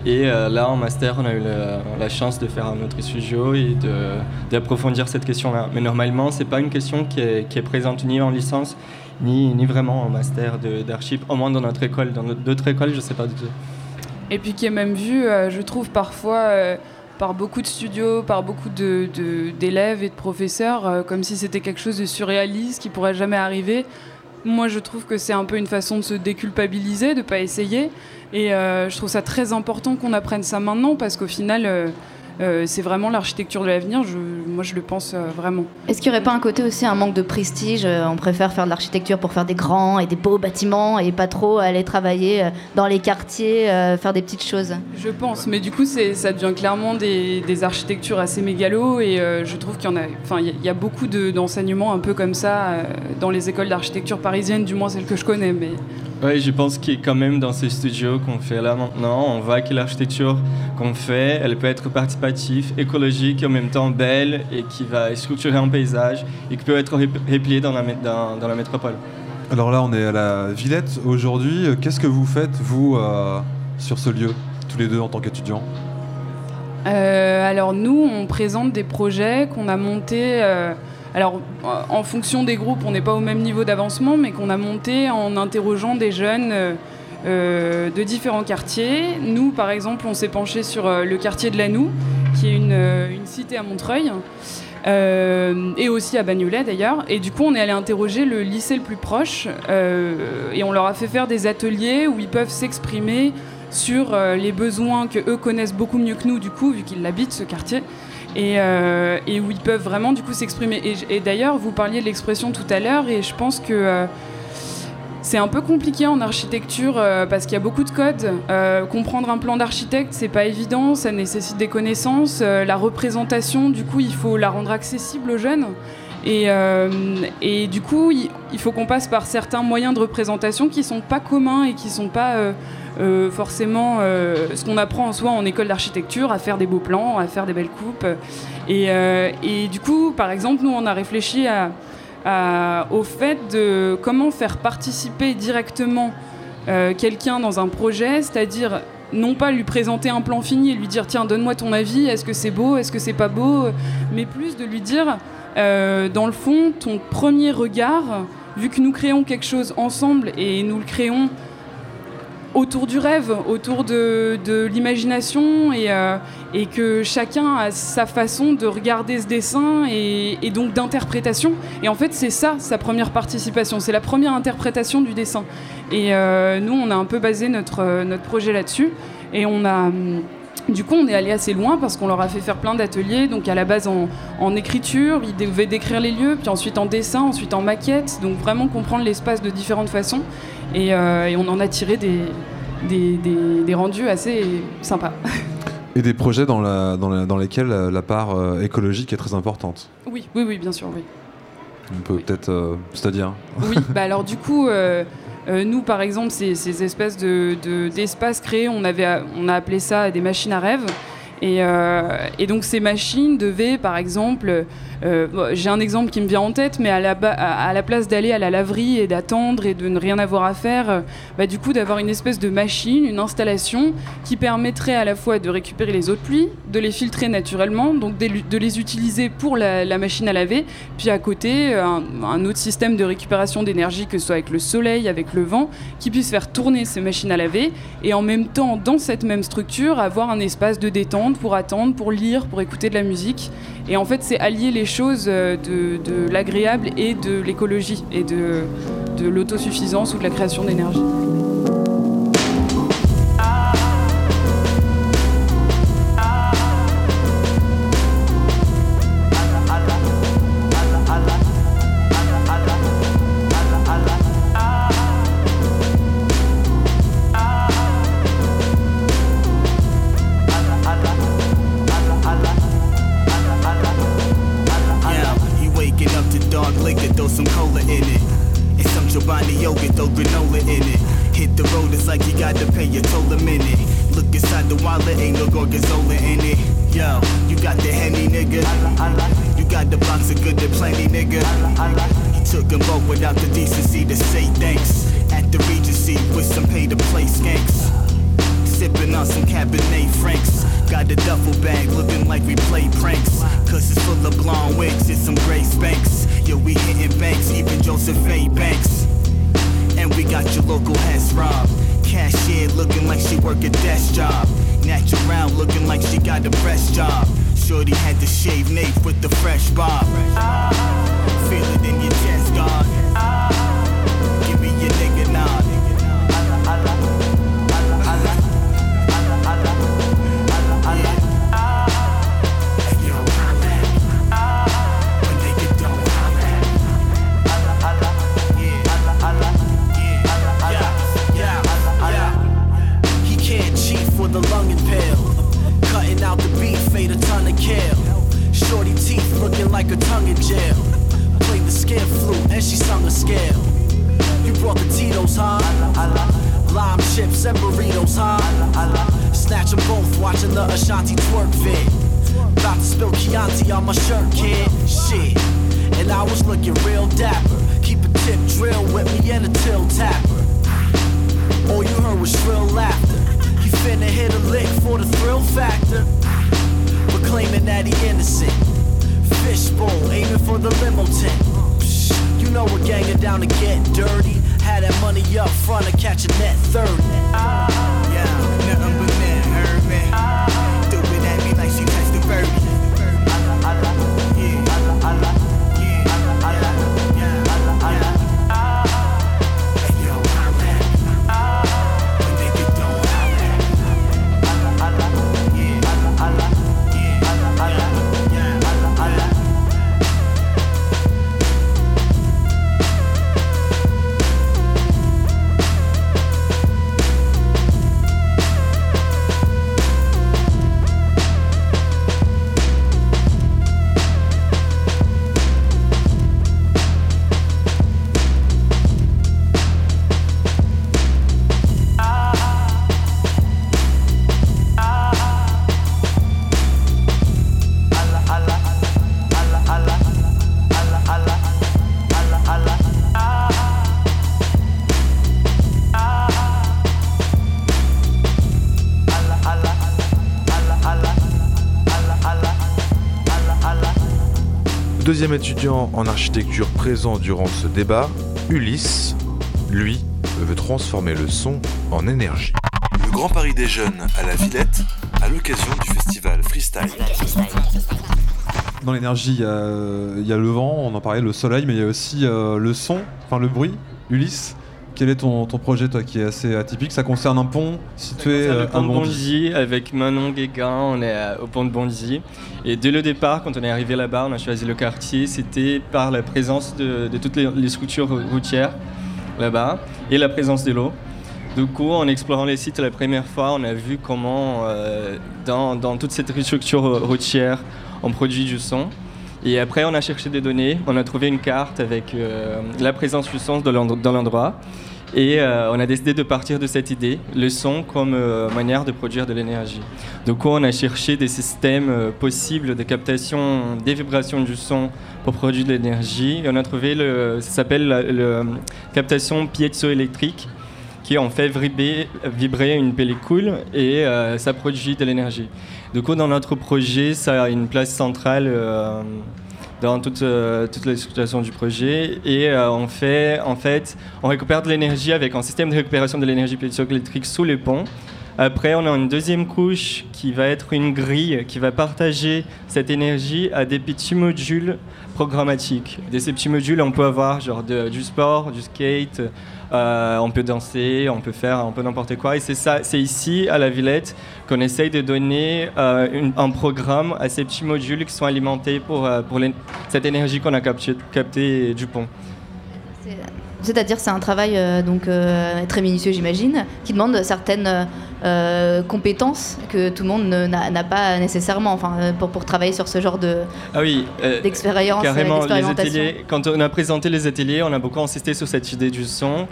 Et euh, là, en master, on a eu la, chance de faire un autre studio et d'approfondir cette question-là. Mais normalement, ce n'est pas une question qui est, présente ni en licence, ni, ni vraiment en master d'archives, au moins dans notre école. Dans d'autres écoles, je ne sais pas du tout. Et puis qui est même vu, euh, je trouve, parfois... Euh, par beaucoup de studios, par beaucoup d'élèves et de professeurs, comme si c'était quelque chose de surréaliste qui pourrait jamais arriver. Moi, je trouve que c'est un peu une façon de se déculpabiliser, de ne pas essayer. Et euh, je trouve ça très important qu'on apprenne ça maintenant parce qu'au final, euh, euh, c'est vraiment l'architecture de l'avenir. moi, je le pense vraiment. Est-ce qu'il n'y aurait pas un côté aussi un manque de prestige On préfère faire de l'architecture pour faire des grands et des beaux bâtiments et pas trop aller travailler dans les quartiers, faire des petites choses? Je pense, mais du coup, ça devient clairement des, architectures assez mégalos et je trouve qu'il y en a. Enfin, il y, a beaucoup d'enseignements un peu comme ça dans les écoles d'architecture parisiennes, du moins celles que je connais, mais. Oui, je pense que quand même dans ces studios qu'on fait là maintenant, on voit que l'architecture qu'on fait, elle peut être participative, écologique, en même temps belle et qui va structurer un paysage et qui peut être repliée dans la, dans, dans la métropole. Alors là, on est à la Villette aujourd'hui. Qu'est-ce que vous faites, vous, euh, sur ce lieu, tous les deux en tant qu'étudiants? Euh, Alors nous, on présente des projets qu'on a montés... Euh, alors, en fonction des groupes, on n'est pas au même niveau d'avancement, mais qu'on a monté en interrogeant des jeunes euh, euh, de différents quartiers. Nous, par exemple, on s'est penché sur euh, le quartier de Lanou, qui est une, cité à Montreuil. et aussi à Bagnolet d'ailleurs. Et du coup, on est allé interroger le lycée le plus proche et on leur a fait faire des ateliers où ils peuvent s'exprimer sur les besoins que eux connaissent beaucoup mieux que nous, du coup, vu qu'ils l'habitent ce quartier. Euh, et, où ils peuvent vraiment du coup s'exprimer. Et, d'ailleurs, vous parliez de l'expression tout à l'heure, et je pense que euh, c'est un peu compliqué en architecture euh, parce qu'il y a beaucoup de codes. comprendre un plan d'architecte, c'est pas évident, ça nécessite des connaissances. la représentation, du coup, il faut la rendre accessible aux jeunes. Et, et du coup, il, faut qu'on passe par certains moyens de représentation qui sont pas communs et qui sont pas euh, forcément euh, ce qu'on apprend en soi en école d'architecture, à faire des beaux plans, à faire des belles coupes. Et, euh, du coup, par exemple, nous, on a réfléchi au fait de comment faire participer directement quelqu'un dans un projet, c'est-à-dire non pas lui présenter un plan fini et lui dire tiens donne-moi ton avis, est-ce que c'est beau, est-ce que c'est pas beau, mais plus de lui dire dans le fond ton premier regard, vu que nous créons quelque chose ensemble et nous le créons autour du rêve, autour de, l'imagination euh, et, que chacun a sa façon de regarder ce dessin et, donc d'interprétation. Et en fait, c'est ça sa première participation, c'est la première interprétation du dessin. Et euh, nous, on a un peu basé notre, notre projet là-dessus et on a. Du coup, on est allé assez loin parce qu'on leur a fait faire plein d'ateliers. Donc, à la base en, écriture, ils devaient décrire les lieux, puis ensuite en dessin, ensuite en maquette. Donc, vraiment comprendre l'espace de différentes façons. Euh, et, on en a tiré des, des, rendus assez sympas. Et des projets dans, la, dans, lesquels la part euh, écologique est très importante. Oui, oui, oui, bien sûr, oui. On peut peut-être, euh, c'est-à-dire Oui, bah alors du coup, Euh, nous, par exemple, ces, ces espèces de- de- d'espaces créés, on, avait, on a appelé ça des machines à rêve. Et, euh, et donc ces machines devaient, par exemple, euh, j'ai un exemple qui me vient en tête, mais à la, place d'aller à la laverie et d'attendre et de ne rien avoir à faire, euh, bah, du coup d'avoir une espèce de machine, une installation qui permettrait à la fois de récupérer les eaux de pluie, de les filtrer naturellement, donc de, les utiliser pour la, machine à laver, puis à côté un, un autre système de récupération d'énergie, que ce soit avec le soleil, avec le vent, qui puisse faire tourner ces machines à laver, et en même temps, dans cette même structure, avoir un espace de détente pour attendre, pour lire, pour écouter de la musique. Et en fait, c'est allier les choses euh, de, l'agréable et de l'écologie, et de l'autosuffisance ou de la création d'énergie. Deuxième étudiant en architecture présent durant ce débat, Ulysse, lui, veut transformer le son en énergie. Le Grand Paris des Jeunes à la Villette, à l'occasion du festival Freestyle. Dans l'énergie, il y, a- il y a le vent, on en parlait, le soleil, mais il y a aussi euh, le son, enfin le bruit. Ulysse, quel est ton, ton projet, toi, qui est assez atypique? Ça concerne un pont situé euh, à pont de Bondy. Avec Manon Guéguin, on est euh, au pont de Bondy. Et dès le départ, quand on est arrivé là-bas, on a choisi le quartier, c'était par la présence de, de toutes les, les structures routières là-bas et la présence de l'eau. Du coup, en explorant les sites la première fois, on a vu comment euh, dans, dans toute cette structure routière, on produit du son. Et après, on a cherché des données, on a trouvé une carte avec euh, la présence du l'end- dans l'endroit. Et euh, on a décidé de partir de cette idée, le son comme euh, manière de produire de l'énergie. Coup, on a cherché des systèmes euh, possibles de captation des vibrations du son pour produire de l'énergie. Et on a trouvé, ça s'appelle la captation piezoélectrique, qui en fait vibrer, vibrer une pellicule et ça produit de l'énergie. Du coup, dans notre projet, ça a une place centrale dans toute, euh, toute la du projet. Et euh, on fait, en fait, on récupère de l'énergie avec un système de récupération de l'énergie électrique sous les ponts. Après, on a une deuxième couche qui va être une grille qui va partager cette énergie à des petits modules programmatiques. De ces petits modules, on peut avoir genre du sport, du skate, euh, on peut danser, on peut faire un peu n'importe quoi. Et c'est ça, c'est ici à la Villette qu'on essaye de donner euh, un programme à ces petits modules qui sont alimentés pour, euh, cette énergie qu'on a captée capté du pont. C'est-à-dire c'est un travail donc très minutieux j'imagine, qui demande certaines compétences que tout le monde n'a pas nécessairement enfin, pour, pour travailler sur ce genre de ah oui, d'expérience. Carrément, les ateliers, quand on a présenté les ateliers, on a beaucoup insisté sur cette idée du son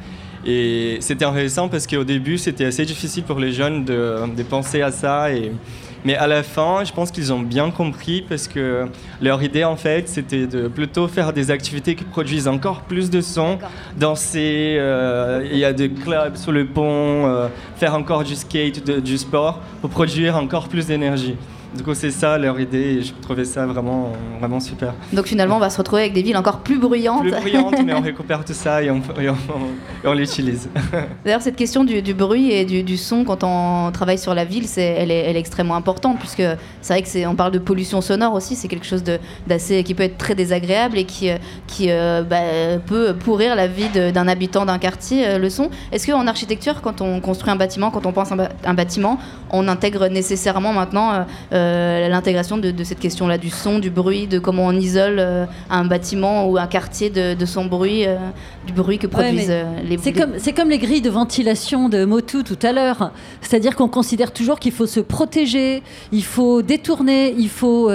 et c'était intéressant parce qu'au début, c'était assez difficile pour les jeunes de, de penser à ça. Et, mais à la fin, je pense qu'ils ont bien compris parce que leur idée, en fait, c'était de plutôt faire des activités qui produisent encore plus de son, danser, euh, il y a des clubs sur le pont, euh, faire encore du skate, du sport, pour produire encore plus d'énergie. Du coup, c'est ça leur idée et je trouvais ça vraiment, vraiment super. Donc finalement, on va se retrouver avec des villes encore plus bruyantes. Plus bruyantes, mais on récupère tout ça et on, on, l'utilise. D'ailleurs, cette question du, bruit et du, son quand on travaille sur la ville, c'est, elle, est, elle est extrêmement importante puisque c'est vrai que c'est, on parle de pollution sonore aussi, c'est quelque chose de, d'assez qui peut être très désagréable et qui, qui euh, bah, peut pourrir la vie d'un habitant d'un quartier, euh, le son. Est-ce qu'en architecture, quand on construit un bâtiment, quand on pense un, un bâtiment, on intègre nécessairement maintenant euh, euh, l'intégration de, cette question-là, du son, du bruit, de comment on isole euh, un bâtiment ou un quartier de, son bruit, euh, du bruit que produisent les C'est comme, comme les grilles de ventilation de Motu tout à l'heure. C'est-à-dire qu'on considère toujours qu'il faut se protéger, il faut détourner, il faut,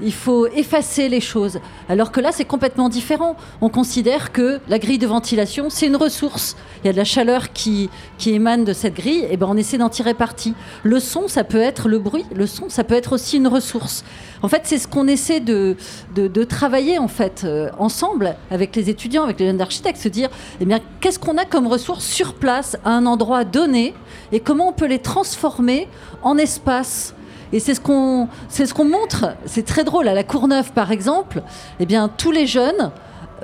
il faut effacer les choses. Alors que là, c'est complètement différent. On considère que la grille de ventilation, c'est une ressource. Il y a de la chaleur qui, qui émane de cette grille, et ben on essaie d'en tirer parti. Le son, ça peut être le bruit, le son, ça peut être aussi une ressource. En fait, c'est ce qu'on essaie de, de, travailler en fait euh, ensemble avec les étudiants, avec les jeunes architectes, se dire, eh bien, qu'est-ce qu'on a comme ressources sur place à un endroit donné et comment on peut les transformer en espace. Et c'est ce qu'on c'est ce qu'on montre. C'est très drôle à la Courneuve par exemple. Eh bien, tous les jeunes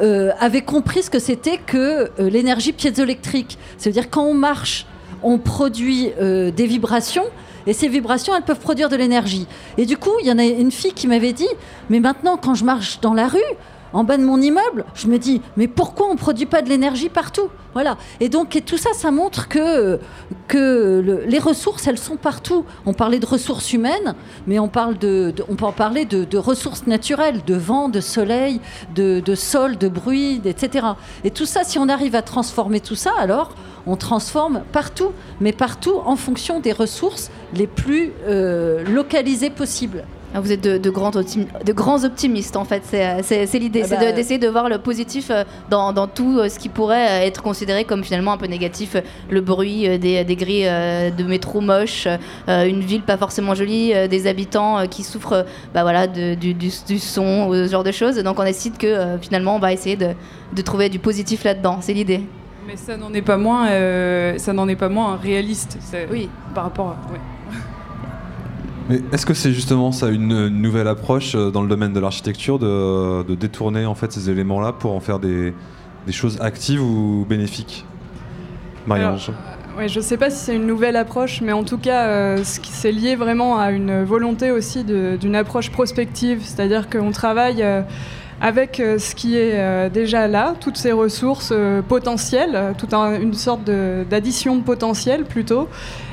euh, avaient compris ce que c'était que euh, l'énergie piézoélectrique. C'est-à-dire quand on marche, on produit des vibrations et ces vibrations, elles peuvent produire de l'énergie. Et du coup, il y en a une fille qui m'avait dit, mais maintenant, quand je marche dans la rue, en bas de mon immeuble, je me dis, mais pourquoi on ne produit pas de l'énergie partout? Voilà. Et donc, tout ça, ça montre que, les ressources, elles sont partout. On parlait de ressources humaines, mais on, parle de, on peut en parler de, ressources naturelles, de vent, de soleil, de sol, de bruit, etc. Et tout ça, si on arrive à transformer tout ça, alors on transforme partout, mais partout en fonction des ressources les plus euh, localisées possibles. Ah, vous êtes de, grands, de grands optimistes en fait, c'est l'idée, ah c'est bah, d'essayer de, voir le positif euh, dans, tout euh, ce qui pourrait être considéré comme finalement un peu négatif, le bruit des, grilles de métro moches, une ville pas forcément jolie, des habitants qui souffrent bah, voilà, du, du, son, ce genre de choses. Donc on décide que finalement on va essayer de trouver du positif là-dedans, c'est l'idée. Mais ça n'en est pas moins, euh, ça n'en est pas moins réaliste. Oui. Par rapport. À, Mais est-ce que c'est justement ça une nouvelle approche euh, dans le domaine de l'architecture de, détourner en fait ces éléments-là pour en faire des, choses actives ou bénéfiques? Marie-Ange Ouais, je ne sais pas si c'est une nouvelle approche, mais en tout cas, euh, c'est lié vraiment à une volonté aussi d'une approche prospective, c'est-à-dire qu'on travaille avec euh, ce qui est euh, déjà là, toutes ces ressources euh, potentielles, toute une sorte d'addition de, potentiel plutôt.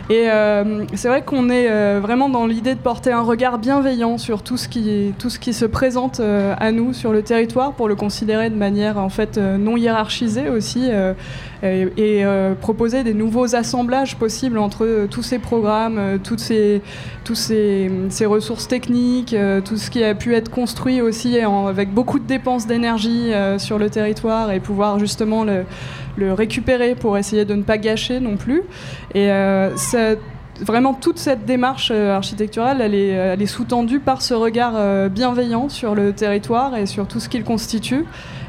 Et euh, c'est vrai qu'on est euh, vraiment dans l'idée de porter un regard bienveillant sur tout ce qui, tout ce qui se présente euh, à nous sur le territoire pour le considérer de manière en fait non hiérarchisée aussi et, proposer des nouveaux assemblages possibles entre tous ces programmes, toutes ces, tous ces, ces, ressources techniques, tout ce qui a pu être construit aussi avec beaucoup de dépenses d'énergie sur le territoire et pouvoir justement le le récupérer pour essayer de ne pas gâcher non plus. Et euh, vraiment toute cette démarche euh, architecturale, elle est, elle est sous-tendue par ce regard euh, bienveillant sur le territoire et sur tout ce qu'il constitue.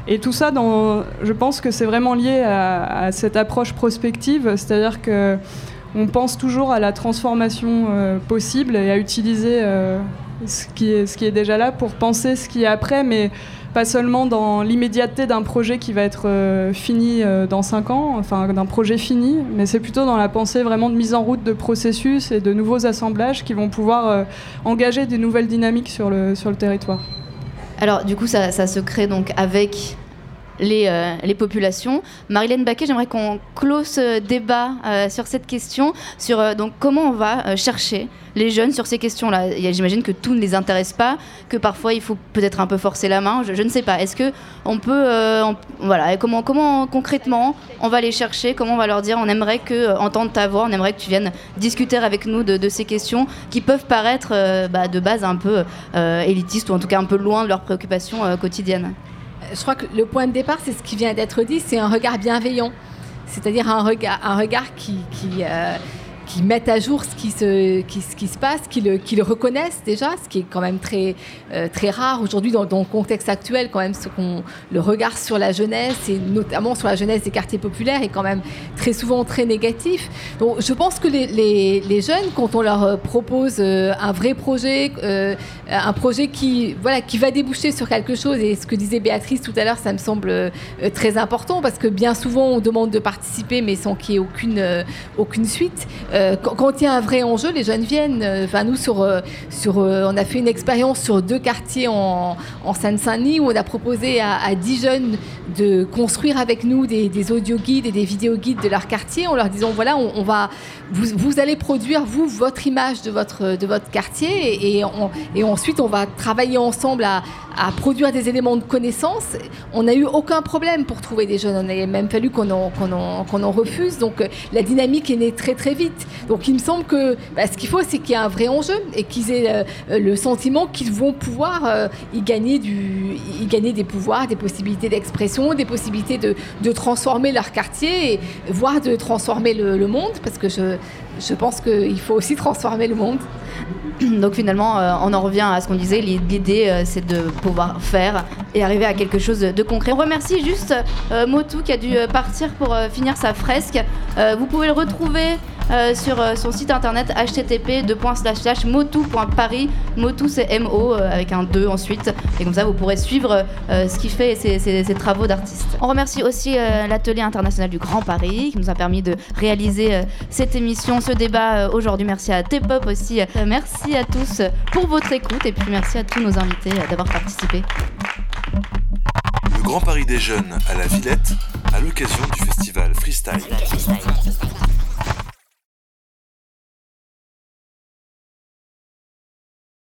Et tout ça, dans, je pense que c'est vraiment lié à, cette approche prospective, c'est-à-dire que on pense toujours à la transformation possible et à utiliser ce, qui est, ce qui est déjà là pour penser ce qui est après, mais pas seulement dans l'immédiateté d'un projet qui va être euh, fini euh, dans 5 ans, enfin d'un projet fini, mais c'est plutôt dans la pensée vraiment de mise en route de processus et de nouveaux assemblages qui vont pouvoir euh, engager des nouvelles dynamiques sur le, sur le territoire. Alors du coup ça, ça se crée donc avec les, les, populations. Marilène Baquet, j'aimerais qu'on close ce débat sur cette question, sur donc comment on va chercher les jeunes sur ces questions-là J'imagine que tout ne les intéresse pas, que parfois il faut peut-être un peu forcer la main. Je, ne sais pas. Est-ce que on peut, euh, voilà, comment, concrètement on va les chercher? Comment on va leur dire On aimerait que euh, entendre ta voix, on aimerait que tu viennes discuter avec nous de, ces questions qui peuvent paraître euh, bah, de base un peu élitistes ou en tout cas un peu loin de leurs préoccupations quotidiennes? Je crois que le point de départ, c'est ce qui vient d'être dit, c'est un regard bienveillant, c'est-à-dire un regard, qui, qui qui mettent à jour ce qui se, ce qui se passe, qui le, qui le reconnaissent déjà, ce qui est quand même très, euh, très rare aujourd'hui dans, dans, le contexte actuel, quand même, ce qu'on, le regard sur la jeunesse, et notamment sur la jeunesse des quartiers populaires, est quand même très souvent très négatif. Donc je pense que les, les, les jeunes, quand on leur euh, propose euh, un vrai projet, un projet qui, voilà, qui va déboucher sur quelque chose, et ce que disait Béatrice tout à l'heure, ça me semble très important, parce que bien souvent on demande de participer, mais sans qu'il y ait aucune, aucune suite. Euh, quand, il y a un vrai enjeu, les jeunes viennent. Euh, enfin, nous, euh, on a fait une expérience sur deux quartiers en, en Seine-Saint-Denis où on a proposé à, à 10 jeunes de construire avec nous des, des audio guides et des vidéo guides de leur quartier en leur disant voilà, on, va, vous, allez produire vous votre image de votre de votre quartier et, ensuite on va travailler ensemble à, produire des éléments de connaissance. On n'a eu aucun problème pour trouver des jeunes. On a même fallu qu'on en, en refuse. Donc la dynamique est née très très vite. Donc il me semble que bah, ce qu'il faut, c'est qu'il y ait un vrai enjeu et qu'ils aient euh, le sentiment qu'ils vont pouvoir euh, y, gagner du, y gagner des pouvoirs, des possibilités d'expression, des possibilités de, transformer leur quartier, et, voire de transformer le, monde, parce que je, je pense qu'il faut aussi transformer le monde. Donc finalement, euh, on en revient à ce qu'on disait, l'idée c'est de pouvoir faire et arriver à quelque chose de concret. On remercie juste euh, Motu qui a dû partir pour finir sa fresque. vous pouvez le retrouver sur son site internet http motu.paris. Motu c'est M-O avec un 2 ensuite. Et comme ça vous pourrez suivre ce qu'il fait et ses, travaux d'artiste. On remercie aussi l'atelier international du Grand Paris qui nous a permis de réaliser cette émission, ce débat aujourd'hui. Merci à T-Pop aussi. merci à tous pour votre écoute et puis merci à tous nos invités d'avoir participé. Le Grand Paris des Jeunes à la Villette à l'occasion du festival Freestyle.